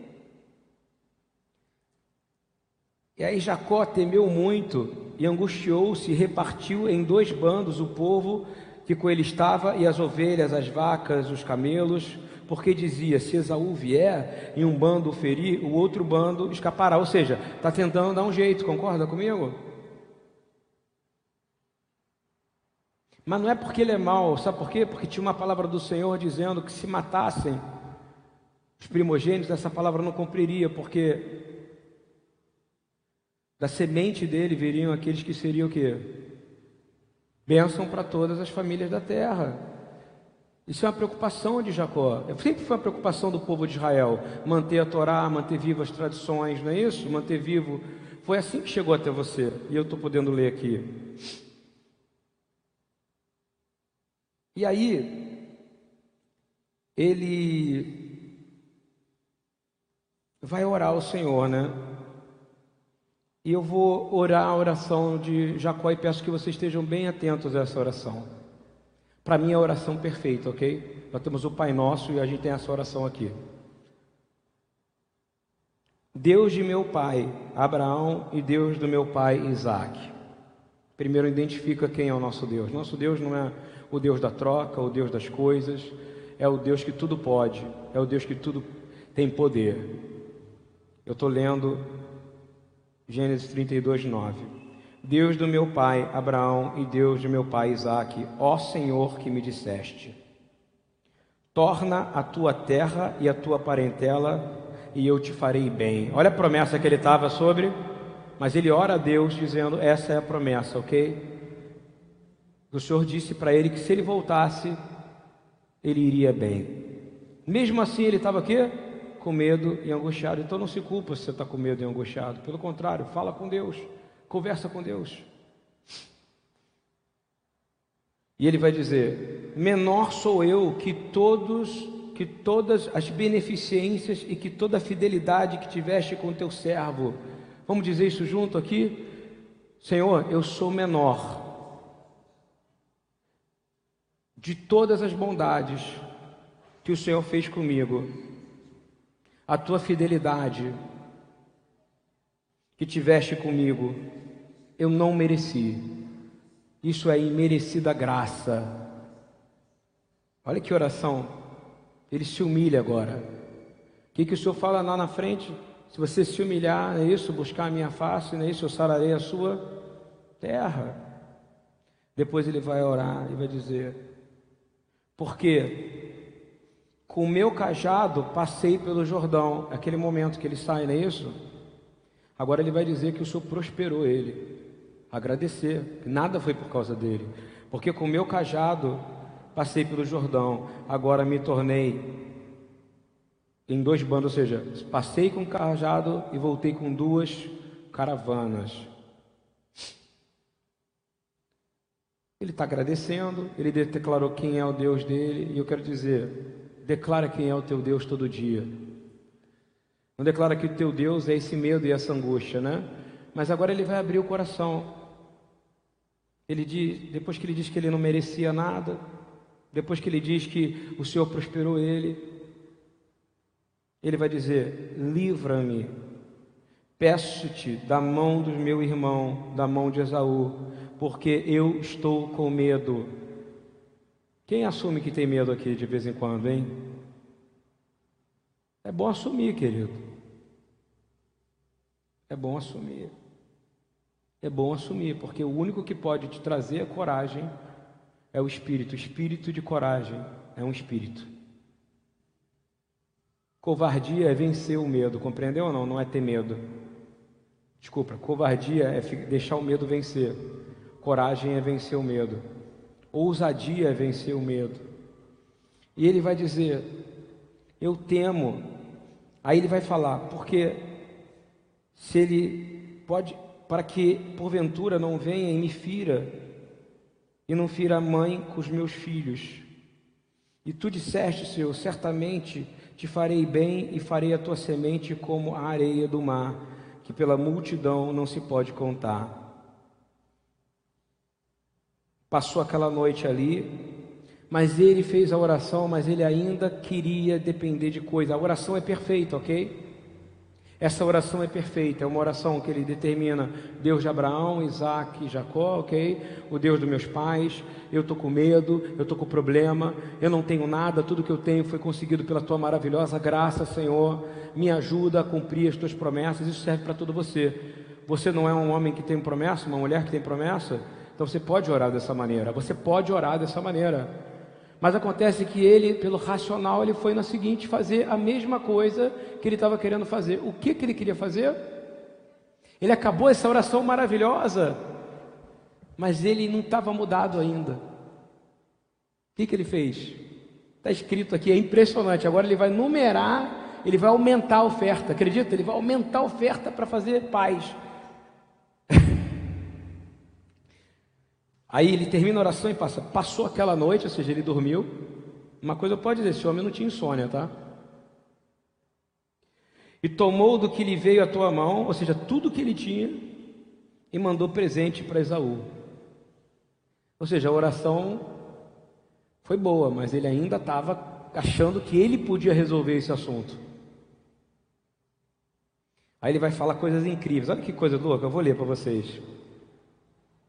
E aí Jacó temeu muito e angustiou-se e repartiu em dois bandos o povo que com ele estava e as ovelhas, as vacas, os camelos, porque dizia: se Esaú vier e um bando ferir, o outro bando escapará. Ou seja, está tentando dar um jeito, concorda comigo? Mas não é porque ele é mau, sabe por quê? Porque tinha uma palavra do Senhor dizendo que se matassem os primogênitos, essa palavra não cumpriria, porque da semente dele viriam aqueles que seriam o quê? Bênção para todas as famílias da terra. Isso é uma preocupação de Jacó. Sempre foi uma preocupação do povo de Israel. Manter a Torá, manter vivas as tradições, não é isso? Manter vivo. Foi assim que chegou até você. E eu estou podendo ler aqui. E aí, ele vai orar ao Senhor, né? E eu vou orar a oração de Jacó e peço que vocês estejam bem atentos a essa oração. Para mim é a oração perfeita, ok? Nós temos o Pai Nosso e a gente tem essa oração aqui. Deus de meu pai Abraão e Deus do meu pai Isaac. Primeiro identifica quem é o nosso Deus. Nosso Deus não é o Deus da troca, o Deus das coisas, é o Deus que tudo pode, é o Deus que tudo tem poder. Eu estou lendo Gênesis 32, 9. Deus do meu pai Abraão e Deus de meu pai Isaque, ó Senhor que me disseste: Torna a tua terra e a tua parentela, e eu te farei bem. Olha a promessa que ele estava sobre, mas ele ora a Deus dizendo: Essa é a promessa, ok? O Senhor disse para ele que se ele voltasse, ele iria bem. Mesmo assim, ele estava aqui com medo e angustiado. Então não se culpa se você está com medo e angustiado. Pelo contrário, fala com Deus, conversa com Deus. E ele vai dizer: menor sou eu que todos, que todas as beneficências e que toda a fidelidade que tiveste com teu servo. Vamos dizer isso junto aqui? Senhor, eu sou menor de todas as bondades que o Senhor fez comigo a tua fidelidade que tiveste comigo, eu não mereci. Isso é imerecida graça. Olha que oração. Ele se humilha agora. O que, que o Senhor fala lá na frente? Se você se humilhar, não é isso? Buscar a minha face, não é isso? Eu sararei a sua terra. Depois ele vai orar e vai dizer: Porque com o meu cajado passei pelo Jordão. Aquele momento que ele sai, não é isso? Agora ele vai dizer que o Senhor prosperou ele. Agradecer, que nada foi por causa dele. Porque com o meu cajado passei pelo Jordão. Agora me tornei em dois bandos, ou seja, passei com o cajado e voltei com duas caravanas. Ele está agradecendo, ele declarou quem é o Deus dele, e eu quero dizer, Declara quem é o teu Deus todo dia. Não declara que o teu Deus é esse medo e essa angústia, né? Mas agora ele vai abrir o coração. Ele diz, depois que ele diz que ele não merecia nada, depois que ele diz que o Senhor prosperou ele, ele vai dizer: Livra-me, peço-te da mão do meu irmão, da mão de Esaú, porque eu estou com medo. Quem assume que tem medo aqui de vez em quando, hein? É bom assumir, querido. É bom assumir. É bom assumir, porque o único que pode te trazer a coragem é o espírito. O espírito de coragem é um espírito. Covardia é vencer o medo, compreendeu ou não? Não é ter medo. Desculpa, covardia é deixar o medo vencer. Coragem é vencer o medo. Ousadia é vencer o medo. E ele vai dizer: Eu temo. Aí ele vai falar, porque se ele pode, para que porventura não venha e me fira, e não fira a mãe com os meus filhos. E tu disseste, Senhor, certamente te farei bem e farei a tua semente como a areia do mar, que pela multidão não se pode contar. Passou aquela noite ali, mas ele fez a oração, mas ele ainda queria depender de coisa. A oração é perfeita, ok? Essa oração é perfeita, é uma oração que ele determina Deus de Abraão, Isaac e Jacó, ok? O Deus dos meus pais, eu estou com medo, eu estou com problema, eu não tenho nada, tudo que eu tenho foi conseguido pela tua maravilhosa graça, Senhor. Me ajuda a cumprir as tuas promessas, isso serve para todo você. Você não é um homem que tem promessa, uma mulher que tem promessa, então você pode orar dessa maneira, você pode orar dessa maneira. Mas acontece que ele, pelo racional, ele foi na seguinte fazer a mesma coisa que ele estava querendo fazer. O que, que ele queria fazer? Ele acabou essa oração maravilhosa, mas ele não estava mudado ainda. O que, que ele fez? Está escrito aqui, é impressionante. Agora ele vai numerar, ele vai aumentar a oferta, acredita? Ele vai aumentar a oferta para fazer paz. Aí ele termina a oração e passa. Passou aquela noite, ou seja, ele dormiu. Uma coisa pode dizer: esse homem não tinha insônia, tá? E tomou do que lhe veio à tua mão, ou seja, tudo que ele tinha, e mandou presente para Esaú. Ou seja, a oração foi boa, mas ele ainda estava achando que ele podia resolver esse assunto. Aí ele vai falar coisas incríveis. Olha que coisa louca, eu vou ler para vocês.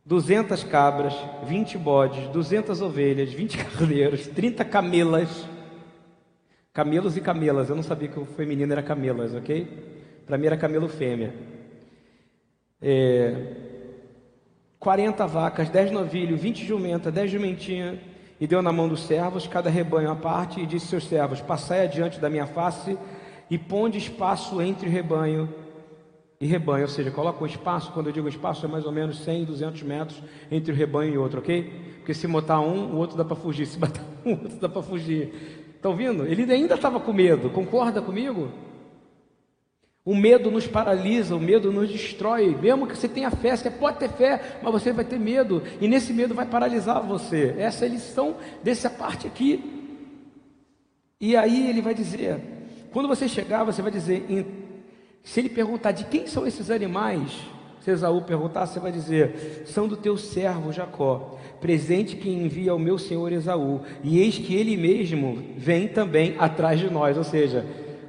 200 cabras, 20 bodes, 200 ovelhas, 20 (laughs) carneiros, 30 camelas. Camelos e camelas, eu não sabia que o feminino era camelas, ok? Para mim era camelo fêmea. É, 40 vacas, 10 novilhos, 20 jumentas, 10 jumentinhas, e deu na mão dos servos, cada rebanho à parte, e disse aos servos: Passai adiante da minha face, e ponde espaço entre o rebanho e rebanho, ou seja, coloca um espaço, quando eu digo espaço é mais ou menos 100, 200 metros entre o rebanho e outro, ok? Porque se botar um, o outro dá para fugir, se botar (laughs) um, o outro dá para fugir. Estão vendo? Ele ainda estava com medo, concorda comigo? O medo nos paralisa, o medo nos destrói. Mesmo que você tenha fé, você pode ter fé, mas você vai ter medo, e nesse medo vai paralisar você. Essa é a lição dessa parte aqui. E aí ele vai dizer: quando você chegar, você vai dizer, se ele perguntar de quem são esses animais, se Esaú perguntar, você vai dizer: são do teu servo Jacó, presente que envia ao meu senhor Esaú, e eis que ele mesmo vem também atrás de nós. Ou seja,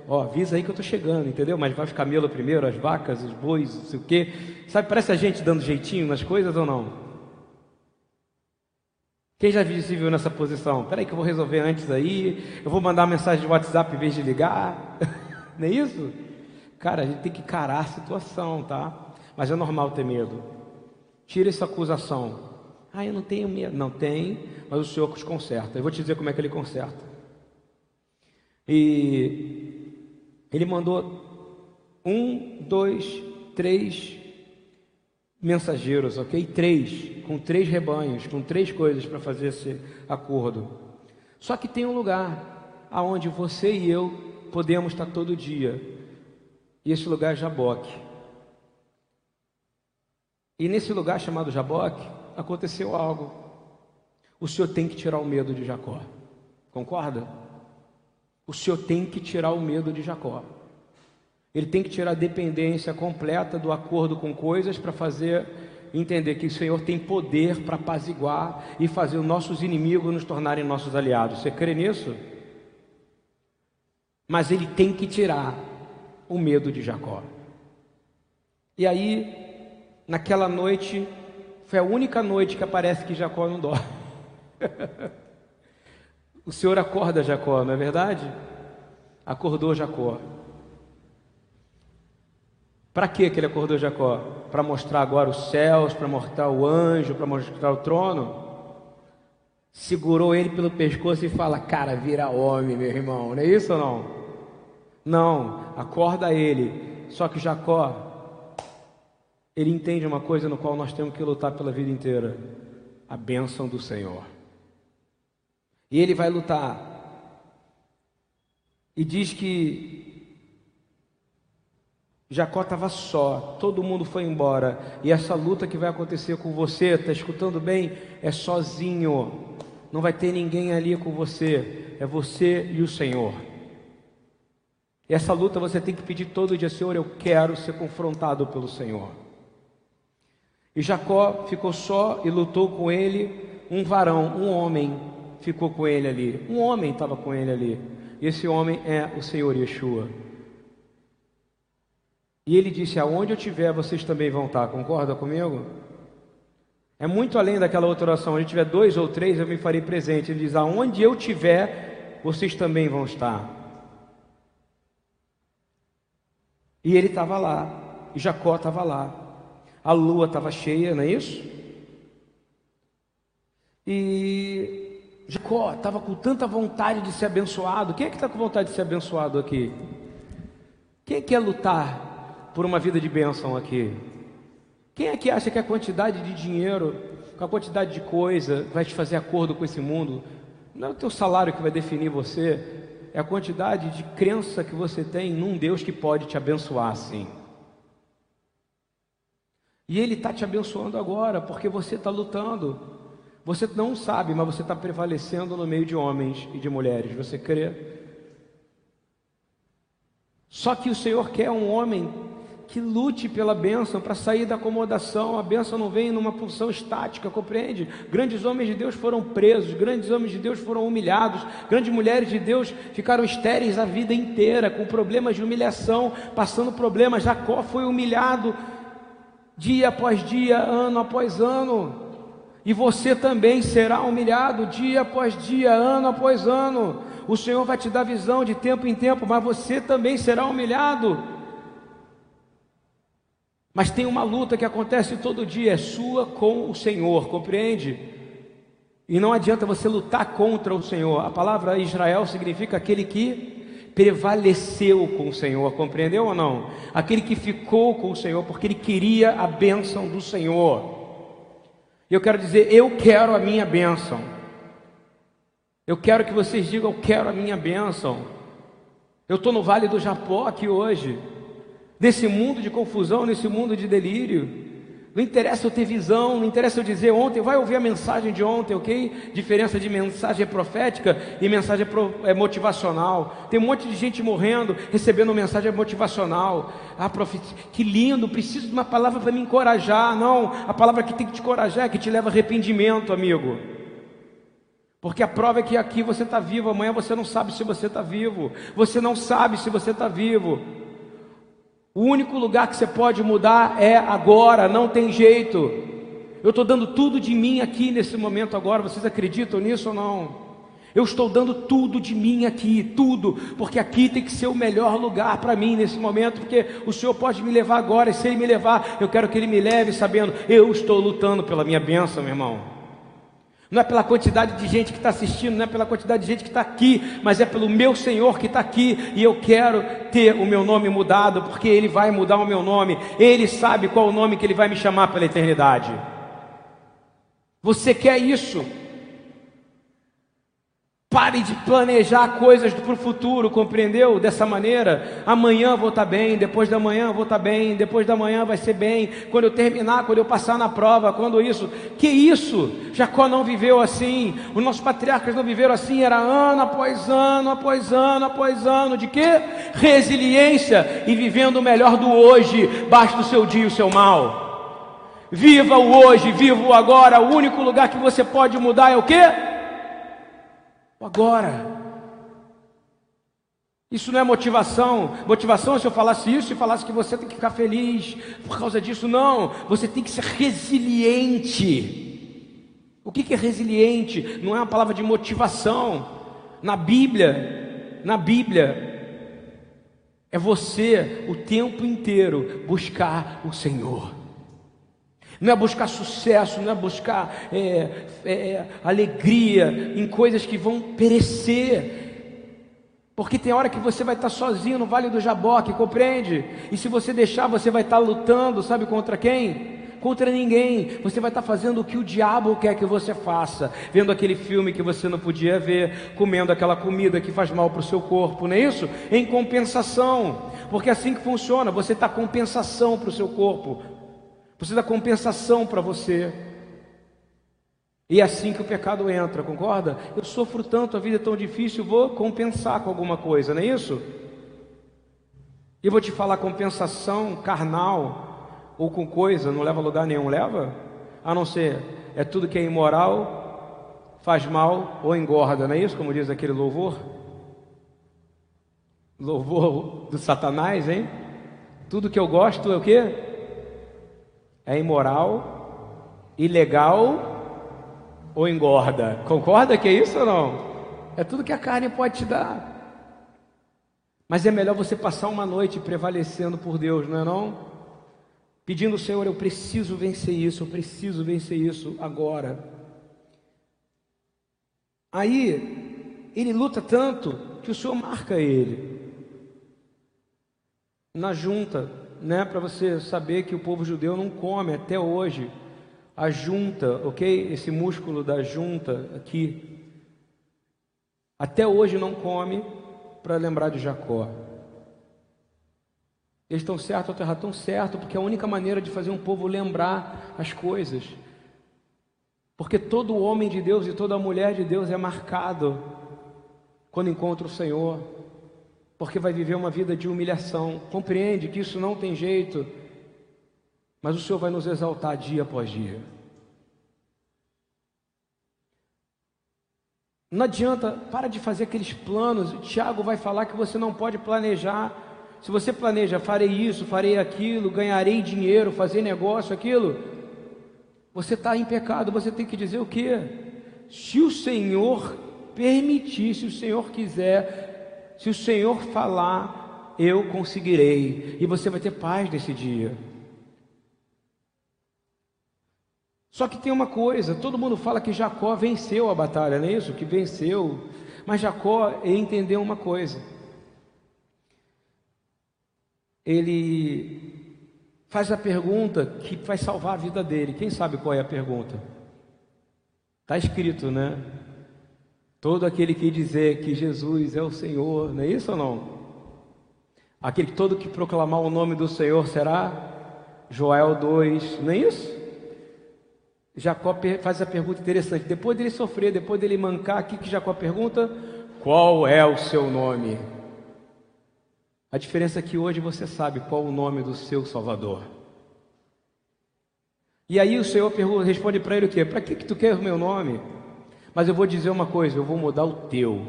ó, avisa aí que eu estou chegando, entendeu? Mas vai os camelos primeiro, as vacas, os bois, não sei o quê. Sabe, parece a gente dando jeitinho nas coisas ou não? Quem já se viu nessa posição? Espera aí que eu vou resolver antes aí, eu vou mandar uma mensagem de WhatsApp em vez de ligar. (laughs) não é isso? Cara, a gente tem que encarar a situação, tá? Mas é normal ter medo. Tira essa acusação. Ah, eu não tenho medo. Não tem, mas o Senhor conserta. Eu vou te dizer como é que ele conserta. E ele mandou um, dois, três mensageiros, ok? Três, com três rebanhos, com três coisas para fazer esse acordo. Só que tem um lugar aonde você e eu podemos estar todo dia e esse lugar é Jaboque. E nesse lugar chamado Jaboque, aconteceu algo. O Senhor tem que tirar o medo de Jacó. Concorda? O Senhor tem que tirar o medo de Jacó. Ele tem que tirar a dependência completa do acordo com coisas para fazer entender que o Senhor tem poder para apaziguar e fazer os nossos inimigos nos tornarem nossos aliados. Você crê nisso? Mas ele tem que tirar o medo de Jacó. E aí, naquela noite, foi a única noite que aparece que Jacó não dorme. (laughs) o Senhor acorda Jacó, não é verdade? Acordou Jacó. Para que ele acordou Jacó? Para mostrar agora os céus, para mostrar o anjo, para mostrar o trono? Segurou ele pelo pescoço e fala: Cara, vira homem, meu irmão, não é isso ou não? Não, acorda ele. Só que Jacó ele entende uma coisa no qual nós temos que lutar pela vida inteira: a bênção do Senhor. E ele vai lutar. E diz que Jacó estava só, todo mundo foi embora. E essa luta que vai acontecer com você, está escutando bem? É sozinho. Não vai ter ninguém ali com você. É você e o Senhor. Essa luta você tem que pedir todo dia, Senhor, eu quero ser confrontado pelo Senhor. E Jacó ficou só e lutou com ele um varão, um homem ficou com ele ali. Um homem estava com ele ali. E esse homem é o Senhor Yeshua. E ele disse: Aonde eu estiver, vocês também vão estar. Concorda comigo? É muito além daquela outra oração. Onde tiver dois ou três, eu me farei presente. Ele diz: Aonde eu estiver, vocês também vão estar. E ele estava lá, e Jacó estava lá. A lua estava cheia, não é isso? E Jacó estava com tanta vontade de ser abençoado. Quem é que está com vontade de ser abençoado aqui? Quem quer lutar por uma vida de bênção aqui? Quem é que acha que a quantidade de dinheiro, com a quantidade de coisa, vai te fazer acordo com esse mundo? Não é o teu salário que vai definir você, é a quantidade de crença que você tem num Deus que pode te abençoar sim. E Ele está te abençoando agora, porque você está lutando. Você não sabe, mas você está prevalecendo no meio de homens e de mulheres. Você crê? Só que o Senhor quer um homem que lute pela bênção para sair da acomodação. A bênção não vem numa função estática, compreende? Grandes homens de Deus foram presos, grandes homens de Deus foram humilhados, grandes mulheres de Deus ficaram estéreis a vida inteira, com problemas de humilhação, passando problemas. Jacó foi humilhado dia após dia, ano após ano. E você também será humilhado dia após dia, ano após ano. O Senhor vai te dar visão de tempo em tempo, mas você também será humilhado. Mas tem uma luta que acontece todo dia, é sua com o Senhor, compreende? E não adianta você lutar contra o Senhor. A palavra Israel significa aquele que prevaleceu com o Senhor, compreendeu ou não? Aquele que ficou com o Senhor porque ele queria a bênção do Senhor. Eu quero dizer, eu quero a minha bênção. Eu quero que vocês digam, eu quero a minha bênção. Eu estou no Vale do Japó aqui hoje nesse mundo de confusão, nesse mundo de delírio. Não interessa eu ter visão, não interessa eu dizer ontem, vai ouvir a mensagem de ontem, ok? Diferença de mensagem profética e mensagem é, motivacional. Tem um monte de gente morrendo, recebendo mensagem motivacional. Ah, que lindo, preciso de uma palavra para me encorajar. Não, a palavra que tem que te encorajar é que te leva arrependimento, amigo. Porque a prova é que aqui você está vivo, amanhã você não sabe se você está vivo. Você não sabe se você está vivo. O único lugar que você pode mudar é agora, não tem jeito. Eu estou dando tudo de mim aqui nesse momento agora, vocês acreditam nisso ou não? Eu estou dando tudo de mim aqui, tudo, porque aqui tem que ser o melhor lugar para mim nesse momento, porque o Senhor pode me levar agora, e se Ele me levar, eu quero que Ele me leve sabendo, eu estou lutando pela minha bênção, meu irmão não é pela quantidade de gente que está assistindo, não é pela quantidade de gente que está aqui, mas é pelo meu Senhor que está aqui, e eu quero ter o meu nome mudado, porque Ele vai mudar o meu nome, Ele sabe qual o nome que Ele vai me chamar pela eternidade. Você quer isso? Pare de planejar coisas para o futuro, compreendeu? Dessa maneira, amanhã vou estar tá bem, depois da manhã vou estar tá bem, depois da manhã vai ser bem, quando eu terminar, quando eu passar na prova, quando isso. Que isso? Jacó não viveu assim, os nossos patriarcas não viveram assim, era ano após ano, após ano, após ano, de quê? Resiliência e vivendo o melhor do hoje, basta o seu dia e o seu mal. Viva o hoje, viva o agora, o único lugar que você pode mudar é o quê? Agora. Isso não é motivação. Motivação é se eu falasse isso e falasse que você tem que ficar feliz por causa disso. Não, você tem que ser resiliente. O que é resiliente? Não é uma palavra de motivação. Na Bíblia, na Bíblia, é você o tempo inteiro buscar o Senhor não é buscar sucesso, não é buscar é, é, alegria em coisas que vão perecer. Porque tem hora que você vai estar sozinho no Vale do Jaboque, compreende? E se você deixar, você vai estar lutando, sabe contra quem? Contra ninguém. Você vai estar fazendo o que o diabo quer que você faça. Vendo aquele filme que você não podia ver, comendo aquela comida que faz mal para o seu corpo, não é isso? Em compensação. Porque é assim que funciona. Você dá compensação para o seu corpo. Você dá compensação para você. E é assim que o pecado entra, concorda? Eu sofro tanto, a vida é tão difícil, vou compensar com alguma coisa, não é isso? E vou te falar, compensação carnal ou com coisa não leva a lugar nenhum, leva? A não ser, é tudo que é imoral, faz mal ou engorda, não é isso? Como diz aquele louvor? Louvor do Satanás, hein? Tudo que eu gosto é o que? É imoral, ilegal ou engorda? Concorda que é isso ou não? É tudo que a carne pode te dar. Mas é melhor você passar uma noite prevalecendo por Deus, não é não? Pedindo ao Senhor, eu preciso vencer isso, eu preciso vencer isso agora. Aí, ele luta tanto que o Senhor marca ele. Na junta, né, para você saber que o povo judeu não come até hoje a junta, ok? Esse músculo da junta aqui, até hoje não come para lembrar de Jacó. Eles estão certos, a terra estão certo, porque é a única maneira de fazer um povo lembrar as coisas. Porque todo homem de Deus e toda mulher de Deus é marcado quando encontra o Senhor, porque vai viver uma vida de humilhação. Compreende que isso não tem jeito mas o Senhor vai nos exaltar dia após dia. Não adianta, para de fazer aqueles planos. O Tiago vai falar que você não pode planejar. Se você planeja, farei isso, farei aquilo, ganharei dinheiro, fazer negócio, aquilo, você está em pecado. Você tem que dizer o quê? Se o Senhor permitir, se o Senhor quiser, se o Senhor falar, eu conseguirei. E você vai ter paz nesse dia. Só que tem uma coisa, todo mundo fala que Jacó venceu a batalha, não é isso? Que venceu. Mas Jacó entendeu uma coisa. Ele faz a pergunta que vai salvar a vida dele. Quem sabe qual é a pergunta? Está escrito, né? Todo aquele que dizer que Jesus é o Senhor, não é isso ou não? Aquele todo que proclamar o nome do Senhor será Joel 2, não é isso? Jacó faz a pergunta interessante. Depois dele sofrer, depois dele mancar, aqui que Jacó pergunta: Qual é o seu nome? A diferença é que hoje você sabe qual o nome do seu Salvador. E aí o Senhor responde para ele o quê? Para que, que tu quer o meu nome? Mas eu vou dizer uma coisa, eu vou mudar o teu.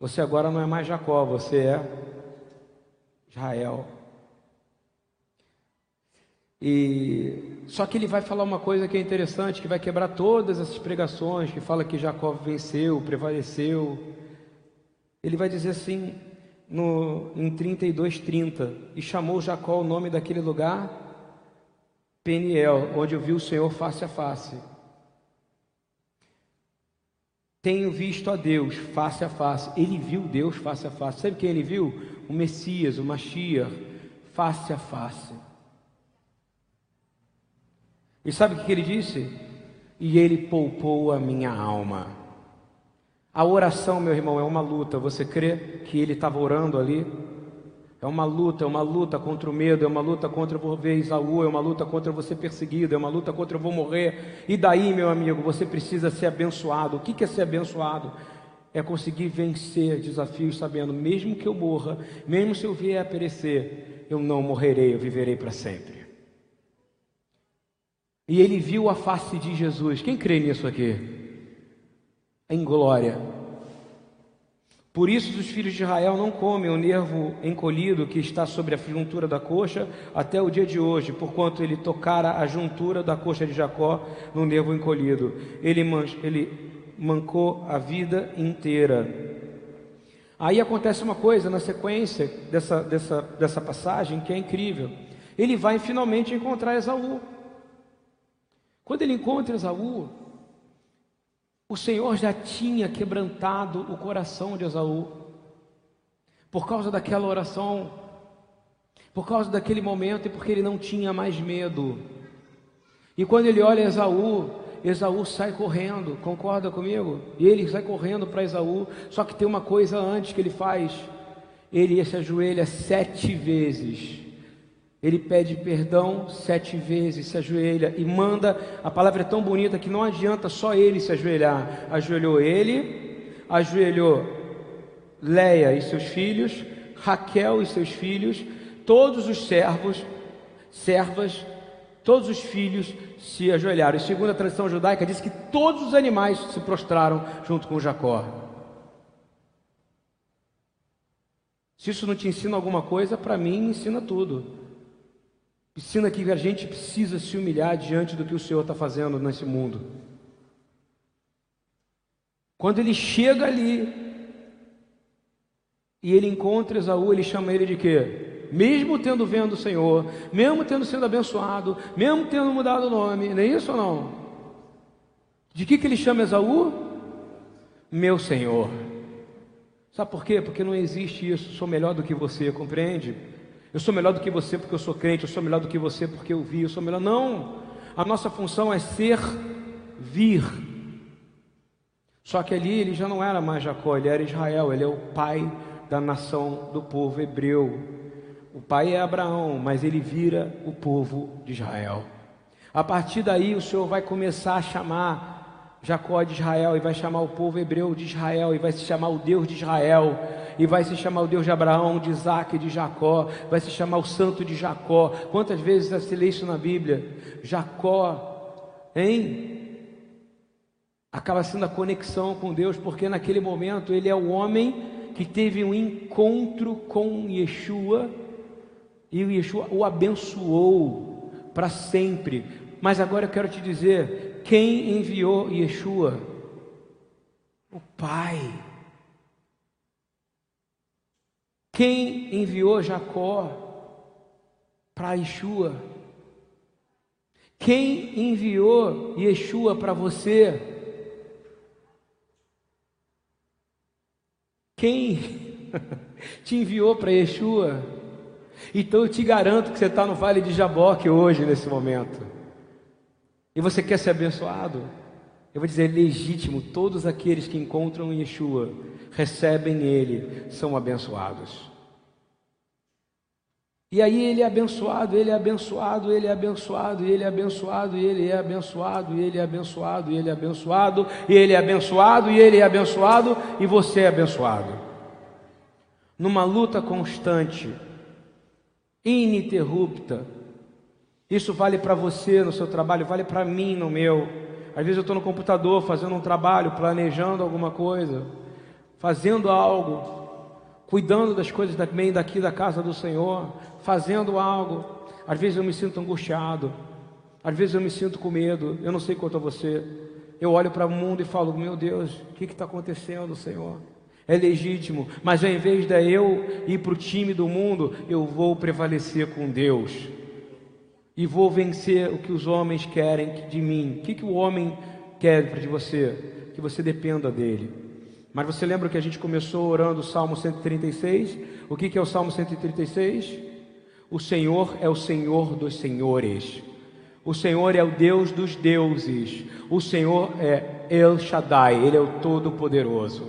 Você agora não é mais Jacó, você é Israel. E só que ele vai falar uma coisa que é interessante, que vai quebrar todas essas pregações que fala que Jacó venceu, prevaleceu. Ele vai dizer assim no em 32:30, e chamou Jacó o nome daquele lugar Peniel, onde ouviu o Senhor face a face. Tenho visto a Deus face a face. Ele viu Deus face a face. Sabe quem ele viu? O Messias, o Mashiach, face a face. E sabe o que ele disse? E ele poupou a minha alma. A oração, meu irmão, é uma luta. Você crê que ele estava orando ali? É uma luta, é uma luta contra o medo, é uma luta contra vou ver Isaú, é uma luta contra você perseguido, é uma luta contra eu vou morrer. E daí, meu amigo, você precisa ser abençoado. O que é ser abençoado? É conseguir vencer desafios sabendo, mesmo que eu morra, mesmo se eu vier a perecer, eu não morrerei, eu viverei para sempre. E ele viu a face de Jesus. Quem crê nisso aqui? Em glória. Por isso os filhos de Israel não comem o nervo encolhido que está sobre a juntura da coxa até o dia de hoje, porquanto ele tocara a juntura da coxa de Jacó no nervo encolhido. Ele, man ele mancou a vida inteira. Aí acontece uma coisa na sequência dessa, dessa, dessa passagem que é incrível. Ele vai finalmente encontrar Esaú. Quando ele encontra Esaú, o Senhor já tinha quebrantado o coração de Esaú, por causa daquela oração, por causa daquele momento e porque ele não tinha mais medo. E quando ele olha Esaú, Esaú sai correndo, concorda comigo? E ele sai correndo para Esaú, só que tem uma coisa antes que ele faz: ele se ajoelha sete vezes. Ele pede perdão sete vezes, se ajoelha e manda. A palavra é tão bonita que não adianta só ele se ajoelhar. Ajoelhou ele, ajoelhou Leia e seus filhos, Raquel e seus filhos, todos os servos, servas, todos os filhos se ajoelharam. E segundo a tradição judaica, diz que todos os animais se prostraram junto com Jacó. Se isso não te ensina alguma coisa, para mim ensina tudo. Ensina que a gente precisa se humilhar diante do que o Senhor está fazendo nesse mundo. Quando ele chega ali e ele encontra Esaú, ele chama ele de quê? Mesmo tendo vendo o Senhor, mesmo tendo sido abençoado, mesmo tendo mudado o nome, não é isso ou não? De que, que ele chama Esaú? Meu Senhor. Sabe por quê? Porque não existe isso, sou melhor do que você, compreende? Eu sou melhor do que você porque eu sou crente, eu sou melhor do que você porque eu vi, eu sou melhor. Não! A nossa função é ser vir. Só que ali ele já não era mais Jacó, ele era Israel, ele é o pai da nação do povo hebreu. O pai é Abraão, mas ele vira o povo de Israel. A partir daí o Senhor vai começar a chamar Jacó de Israel e vai chamar o povo hebreu de Israel e vai se chamar o Deus de Israel e vai se chamar o Deus de Abraão, de Isaac, de Jacó, vai se chamar o Santo de Jacó. Quantas vezes você lê isso na Bíblia? Jacó, hein? Acaba sendo a conexão com Deus, porque naquele momento ele é o homem que teve um encontro com Yeshua e o Yeshua o abençoou para sempre. Mas agora eu quero te dizer: quem enviou Yeshua? O Pai. Quem enviou Jacó para Yeshua? Quem enviou Yeshua para você? Quem (laughs) te enviou para Yeshua? Então eu te garanto que você está no vale de Jaboque hoje, nesse momento. E você quer ser abençoado? Eu vou dizer legítimo: todos aqueles que encontram Yeshua recebem Ele, são abençoados. E aí ele é abençoado, ele é abençoado, ele é abençoado, ele é abençoado, ele é abençoado, ele é abençoado, ele é abençoado, ele é abençoado, e ele é abençoado, e você é abençoado. Numa luta constante, ininterrupta. Isso vale para você no seu trabalho, vale para mim no meu. Às vezes eu estou no computador fazendo um trabalho, planejando alguma coisa fazendo algo, cuidando das coisas também daqui da casa do Senhor, fazendo algo. Às vezes eu me sinto angustiado, às vezes eu me sinto com medo, eu não sei quanto a você. Eu olho para o mundo e falo: Meu Deus, o que está acontecendo, Senhor? É legítimo, mas ao invés de eu ir para o time do mundo, eu vou prevalecer com Deus e vou vencer o que os homens querem de mim. O que, que o homem quer de você? Que você dependa dele. Mas você lembra que a gente começou orando o Salmo 136? O que, que é o Salmo 136? O Senhor é o Senhor dos senhores. O Senhor é o Deus dos deuses. O Senhor é El Shaddai, Ele é o Todo-Poderoso.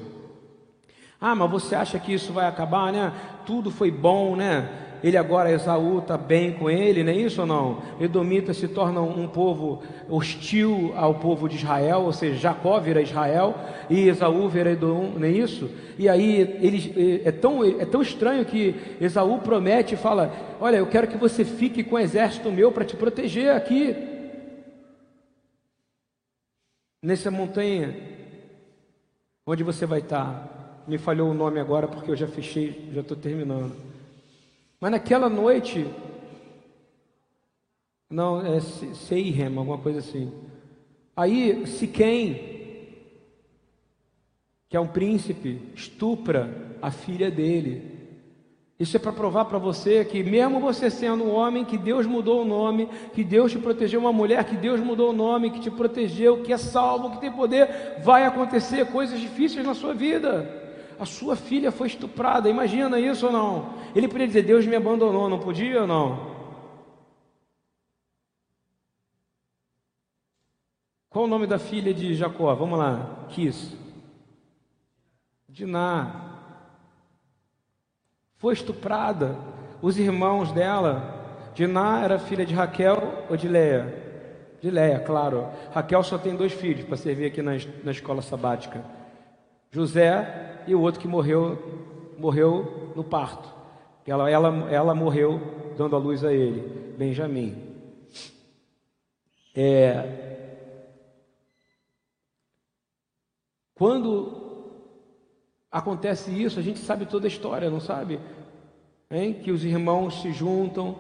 Ah, mas você acha que isso vai acabar, né? Tudo foi bom, né? Ele agora, Esaú, está bem com ele, não é isso ou não? Edomita se torna um povo hostil ao povo de Israel, ou seja, Jacó vira Israel e Esaú vira Edom, não é isso? E aí ele, é, tão, é tão estranho que Esaú promete e fala: Olha, eu quero que você fique com o exército meu para te proteger aqui, nessa montanha, onde você vai estar. Me falhou o nome agora porque eu já fechei, já estou terminando. Mas naquela noite, não, é Seirem, alguma coisa assim. Aí Siquém, que é um príncipe, estupra a filha dele. Isso é para provar para você que, mesmo você sendo um homem, que Deus mudou o nome, que Deus te protegeu, uma mulher, que Deus mudou o nome, que te protegeu, que é salvo, que tem poder, vai acontecer coisas difíceis na sua vida. A sua filha foi estuprada, imagina isso ou não? Ele podia dizer: Deus me abandonou, não podia ou não? Qual o nome da filha de Jacó? Vamos lá, Quis. Diná foi estuprada. Os irmãos dela, Diná era filha de Raquel ou de Leia? De Leia, claro. Raquel só tem dois filhos para servir aqui na, na escola sabática: José e o outro que morreu, morreu no parto. Ela, ela, ela morreu dando a luz a ele, Benjamim. É, quando acontece isso, a gente sabe toda a história, não sabe? Hein? Que os irmãos se juntam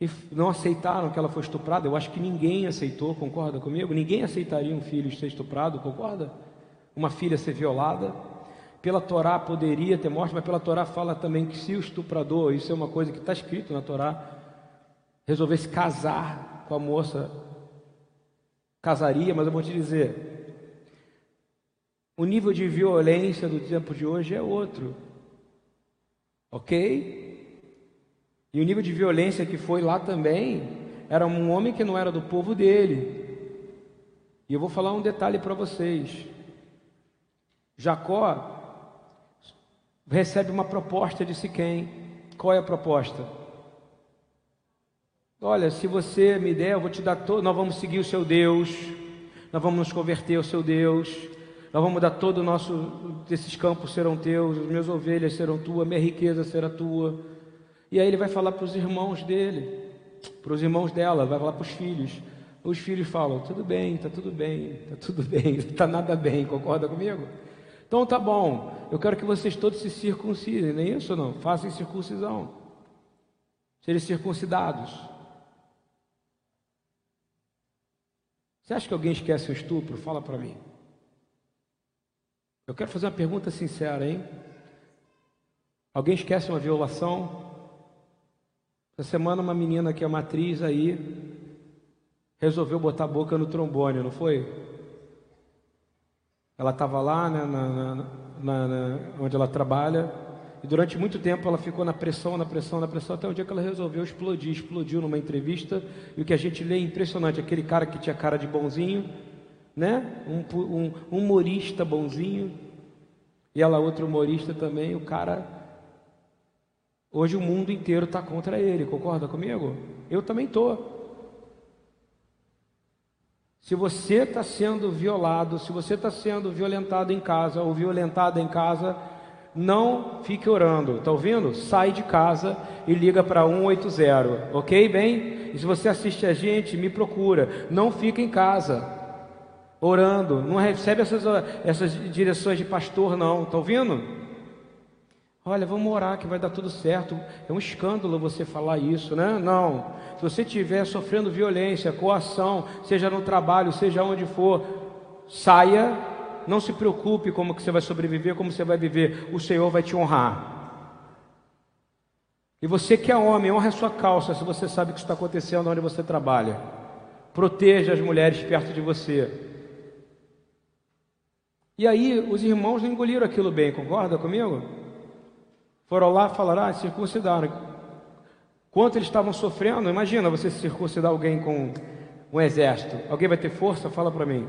e não aceitaram que ela foi estuprada. Eu acho que ninguém aceitou, concorda comigo? Ninguém aceitaria um filho ser estuprado, concorda? Uma filha ser violada. Pela Torá poderia ter morte, mas pela Torá fala também que se o estuprador, isso é uma coisa que está escrito na Torá, resolvesse casar com a moça, casaria, mas eu vou te dizer, o nível de violência do tempo de hoje é outro. Ok? E o nível de violência que foi lá também era um homem que não era do povo dele. E eu vou falar um detalhe para vocês. Jacó recebe uma proposta de Siquém. Qual é a proposta? Olha, se você me der, eu vou te dar todo, nós vamos seguir o seu Deus, nós vamos nos converter ao seu Deus, nós vamos dar todo o nosso, esses campos serão teus, as minhas ovelhas serão tuas, minha riqueza será tua. E aí ele vai falar para os irmãos dele, para os irmãos dela, vai falar para os filhos. Os filhos falam: tudo bem, está tudo bem, está tudo bem, está (laughs) nada bem, concorda comigo? Então tá bom, eu quero que vocês todos se circuncidem, nem é isso não? Façam circuncisão, serem circuncidados. Você acha que alguém esquece o estupro? Fala para mim. Eu quero fazer uma pergunta sincera, hein? Alguém esquece uma violação? Essa semana uma menina que é matriz aí resolveu botar a boca no trombone, não foi? Ela estava lá né, na, na, na, onde ela trabalha e durante muito tempo ela ficou na pressão, na pressão, na pressão, até o dia que ela resolveu explodir. Explodiu numa entrevista e o que a gente lê é impressionante. Aquele cara que tinha cara de bonzinho, né? Um, um, humorista bonzinho. E ela, outro humorista também, o cara. Hoje o mundo inteiro está contra ele, concorda comigo? Eu também estou. Se você está sendo violado, se você está sendo violentado em casa ou violentada em casa, não fique orando, está ouvindo? Sai de casa e liga para 180, ok? Bem? E se você assiste a gente, me procura. Não fique em casa orando, não recebe essas, essas direções de pastor, não, está ouvindo? Olha, vamos orar que vai dar tudo certo. É um escândalo você falar isso, né? Não. Se você estiver sofrendo violência, coação, seja no trabalho, seja onde for, saia. Não se preocupe como que você vai sobreviver, como você vai viver. O Senhor vai te honrar. E você que é homem, honre a sua calça se você sabe o que está acontecendo onde você trabalha. Proteja as mulheres perto de você. E aí os irmãos não engoliram aquilo bem, concorda comigo? Foram lá e falaram, ah, circuncidaram. Quanto eles estavam sofrendo, imagina você circuncidar alguém com um exército. Alguém vai ter força? Fala para mim.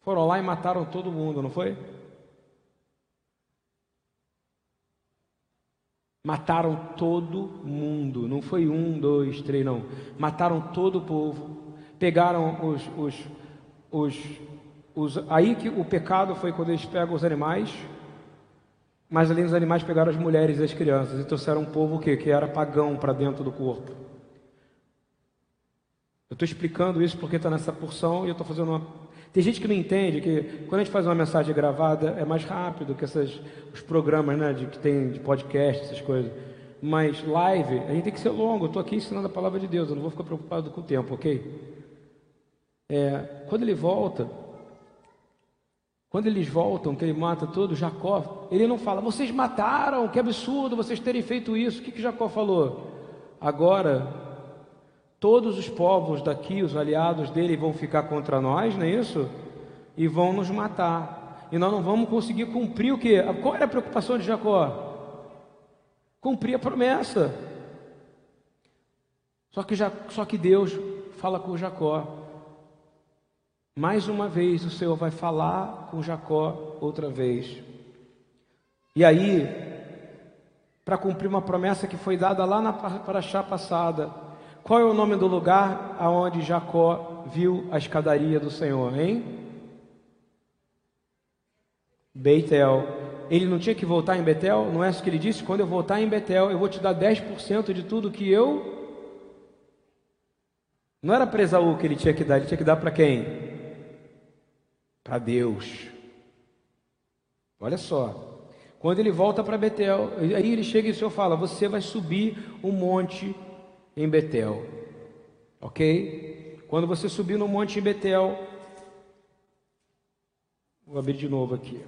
Foram lá e mataram todo mundo, não foi? Mataram todo mundo, não foi um, dois, três, não. Mataram todo o povo, pegaram os, os, os os, aí que o pecado foi quando eles pegam os animais, mas além dos animais pegaram as mulheres e as crianças e trouxeram um povo que, que era pagão para dentro do corpo. Eu estou explicando isso porque está nessa porção e eu estou fazendo uma. Tem gente que não entende que quando a gente faz uma mensagem gravada é mais rápido que essas, os programas né, de, que tem de podcast, essas coisas. Mas live, a gente tem que ser longo. Eu estou aqui ensinando a palavra de Deus, eu não vou ficar preocupado com o tempo, ok? É, quando ele volta, Quando eles voltam, que ele mata todo, Jacó, ele não fala, vocês mataram, que absurdo vocês terem feito isso. O que, que Jacó falou? Agora, todos os povos daqui, os aliados dele, vão ficar contra nós, não é isso? E vão nos matar. E nós não vamos conseguir cumprir o que? Qual era a preocupação de Jacó? Cumprir a promessa. Só que, já, só que Deus fala com Jacó. Mais uma vez o Senhor vai falar com Jacó outra vez. E aí, para cumprir uma promessa que foi dada lá na paraxá passada, qual é o nome do lugar aonde Jacó viu a escadaria do Senhor, hein? Beitel. Ele não tinha que voltar em Betel? Não é isso que ele disse? Quando eu voltar em Betel, eu vou te dar 10% de tudo que eu. Não era para Esaú que ele tinha que dar, ele tinha que dar para quem? Para Deus. Olha só. Quando ele volta para Betel, aí ele chega e o Senhor fala: Você vai subir um monte em Betel. Ok? Quando você subir no monte em Betel, vou abrir de novo aqui.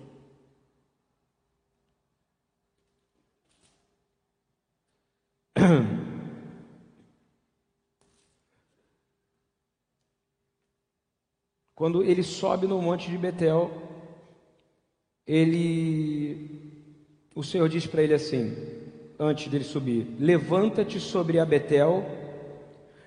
(clears throat) Quando ele sobe no monte de Betel, ele o Senhor diz para ele assim, antes dele subir: Levanta-te sobre a Betel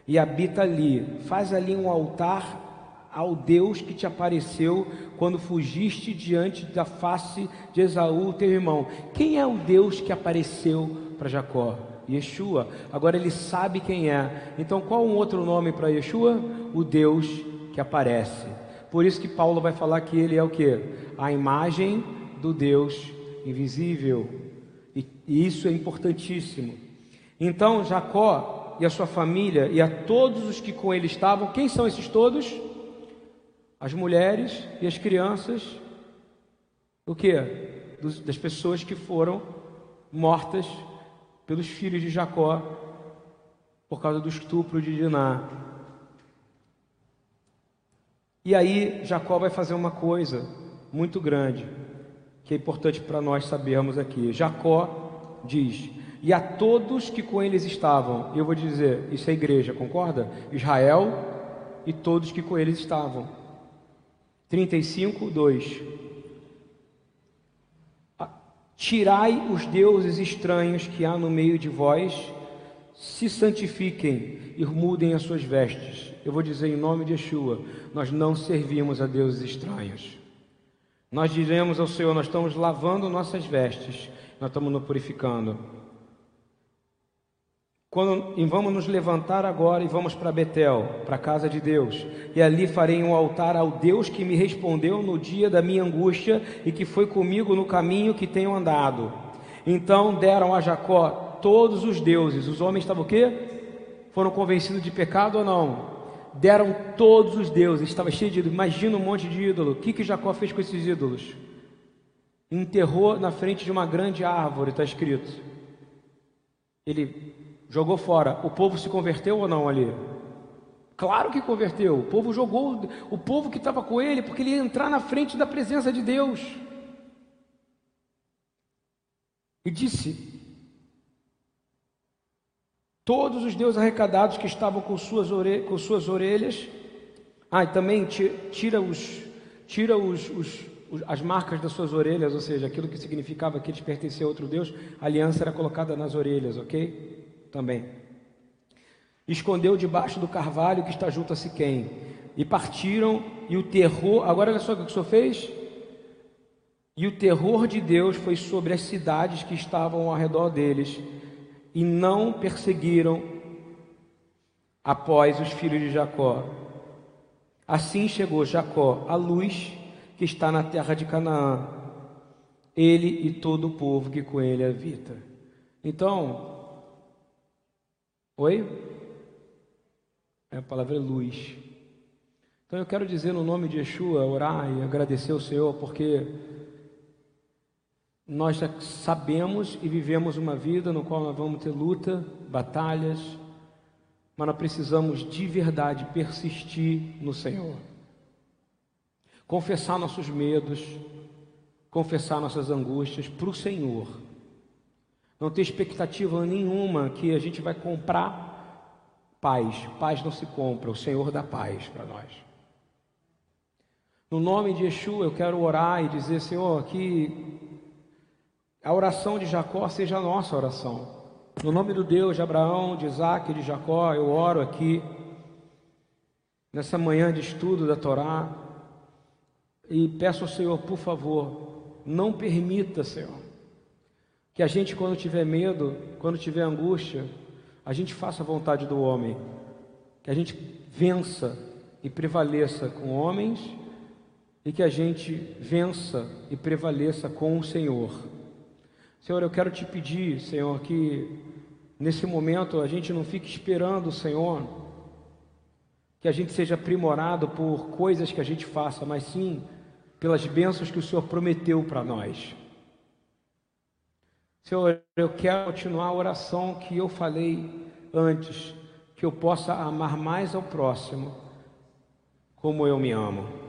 e habita ali. Faz ali um altar ao Deus que te apareceu quando fugiste diante da face de Esaú, teu irmão. Quem é o Deus que apareceu para Jacó? Yeshua. Agora ele sabe quem é. Então qual um outro nome para Yeshua? O Deus que aparece. Por isso que Paulo vai falar que ele é o que? A imagem do Deus invisível. E, e isso é importantíssimo. Então Jacó e a sua família e a todos os que com ele estavam, quem são esses todos? As mulheres e as crianças. O que? Das pessoas que foram mortas pelos filhos de Jacó por causa do estupro de Diná. E aí Jacó vai fazer uma coisa muito grande, que é importante para nós sabermos aqui. Jacó diz: E a todos que com eles estavam, eu vou dizer, isso é igreja, concorda? Israel e todos que com eles estavam. 35, 2. Tirai os deuses estranhos que há no meio de vós, se santifiquem e mudem as suas vestes eu vou dizer em nome de Yeshua: nós não servimos a deuses estranhos. Nós diremos ao Senhor: nós estamos lavando nossas vestes, nós estamos nos purificando. Quando, e vamos nos levantar agora e vamos para Betel, para a casa de Deus, e ali farei um altar ao Deus que me respondeu no dia da minha angústia e que foi comigo no caminho que tenho andado. Então deram a Jacó todos os deuses. Os homens estavam o quê? Foram convencidos de pecado ou não? Deram todos os deuses, estava cheio de ídolos. Imagina um monte de ídolo. O que, que Jacó fez com esses ídolos? Enterrou na frente de uma grande árvore, está escrito. Ele jogou fora. O povo se converteu ou não ali? Claro que converteu. O povo jogou o povo que estava com ele, porque ele ia entrar na frente da presença de Deus. E disse: Todos os deuses arrecadados que estavam com suas, ore... com suas orelhas. Ah, e também tira, os, tira os, os, as marcas das suas orelhas, ou seja, aquilo que significava que eles pertenciam a outro Deus, a aliança era colocada nas orelhas, ok? Também. Escondeu debaixo do carvalho que está junto a Siquém. E partiram, e o terror. Agora olha só o que o Senhor fez. E o terror de Deus foi sobre as cidades que estavam ao redor deles e não perseguiram após os filhos de Jacó. Assim chegou Jacó à luz que está na terra de Canaã, ele e todo o povo que com ele habita. Então, oi? É a palavra é luz. Então eu quero dizer no nome de Yeshua, orar e agradecer ao Senhor, porque nós já sabemos e vivemos uma vida no qual nós vamos ter luta, batalhas, mas nós precisamos de verdade persistir no Senhor. confessar nossos medos, confessar nossas angústias para o Senhor. Não ter expectativa nenhuma que a gente vai comprar paz. Paz não se compra, o Senhor dá paz para nós. No nome de Yeshua, eu quero orar e dizer, Senhor, que a oração de Jacó seja a nossa oração. No nome do Deus de Abraão, de Isaac e de Jacó, eu oro aqui, nessa manhã de estudo da Torá, e peço ao Senhor, por favor, não permita, Senhor, que a gente, quando tiver medo, quando tiver angústia, a gente faça a vontade do homem, que a gente vença e prevaleça com homens e que a gente vença e prevaleça com o Senhor. Senhor, eu quero te pedir, Senhor, que nesse momento a gente não fique esperando Senhor, que a gente seja aprimorado por coisas que a gente faça, mas sim pelas bênçãos que o Senhor prometeu para nós. Senhor, eu quero continuar a oração que eu falei antes, que eu possa amar mais ao próximo como eu me amo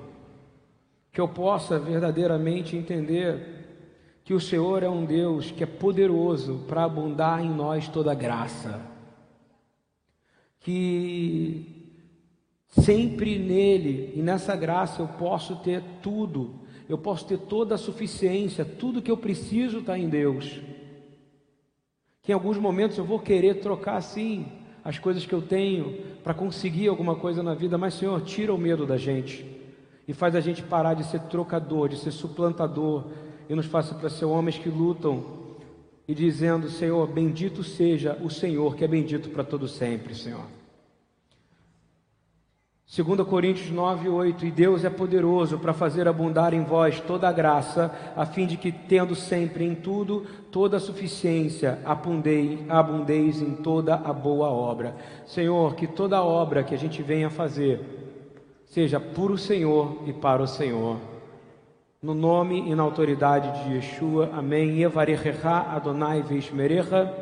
que eu possa verdadeiramente entender que o Senhor é um Deus que é poderoso para abundar em nós toda graça, que sempre nele e nessa graça eu posso ter tudo, eu posso ter toda a suficiência, tudo que eu preciso está em Deus. Que em alguns momentos eu vou querer trocar sim as coisas que eu tenho para conseguir alguma coisa na vida, mas Senhor, tira o medo da gente e faz a gente parar de ser trocador, de ser suplantador e nos faça para ser homens que lutam e dizendo: Senhor, bendito seja o Senhor, que é bendito para todo sempre, Senhor. 2 Coríntios 9, 8: E Deus é poderoso para fazer abundar em vós toda a graça, a fim de que, tendo sempre em tudo toda a suficiência, abundei, abundeis em toda a boa obra. Senhor, que toda obra que a gente venha fazer, seja por o Senhor e para o Senhor. No nome e na autoridade de Yeshua, amém. Evarechecha Adonai Veishmerecha,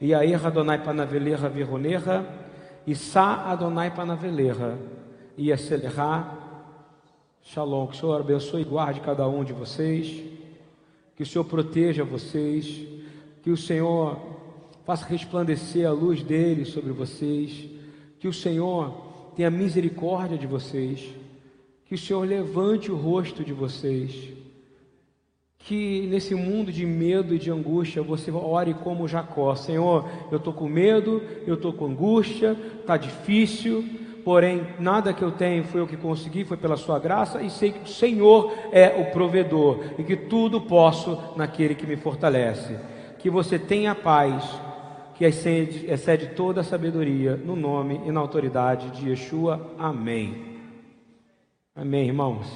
Yair Adonai Panavelecha Vironecha, Issa Adonai Panavelecha, Yaselecha. Shalom, que o Senhor abençoe e guarde cada um de vocês, que o Senhor proteja vocês, que o Senhor faça resplandecer a luz dele sobre vocês, que o Senhor tenha misericórdia de vocês, que o Senhor levante o rosto de vocês, que nesse mundo de medo e de angústia você ore como Jacó: Senhor, eu estou com medo, eu estou com angústia, está difícil, porém nada que eu tenho foi o que consegui, foi pela Sua graça, e sei que o Senhor é o provedor e que tudo posso naquele que me fortalece. Que você tenha paz que excede, excede toda a sabedoria, no nome e na autoridade de Yeshua. Amém. Amém, irmãos.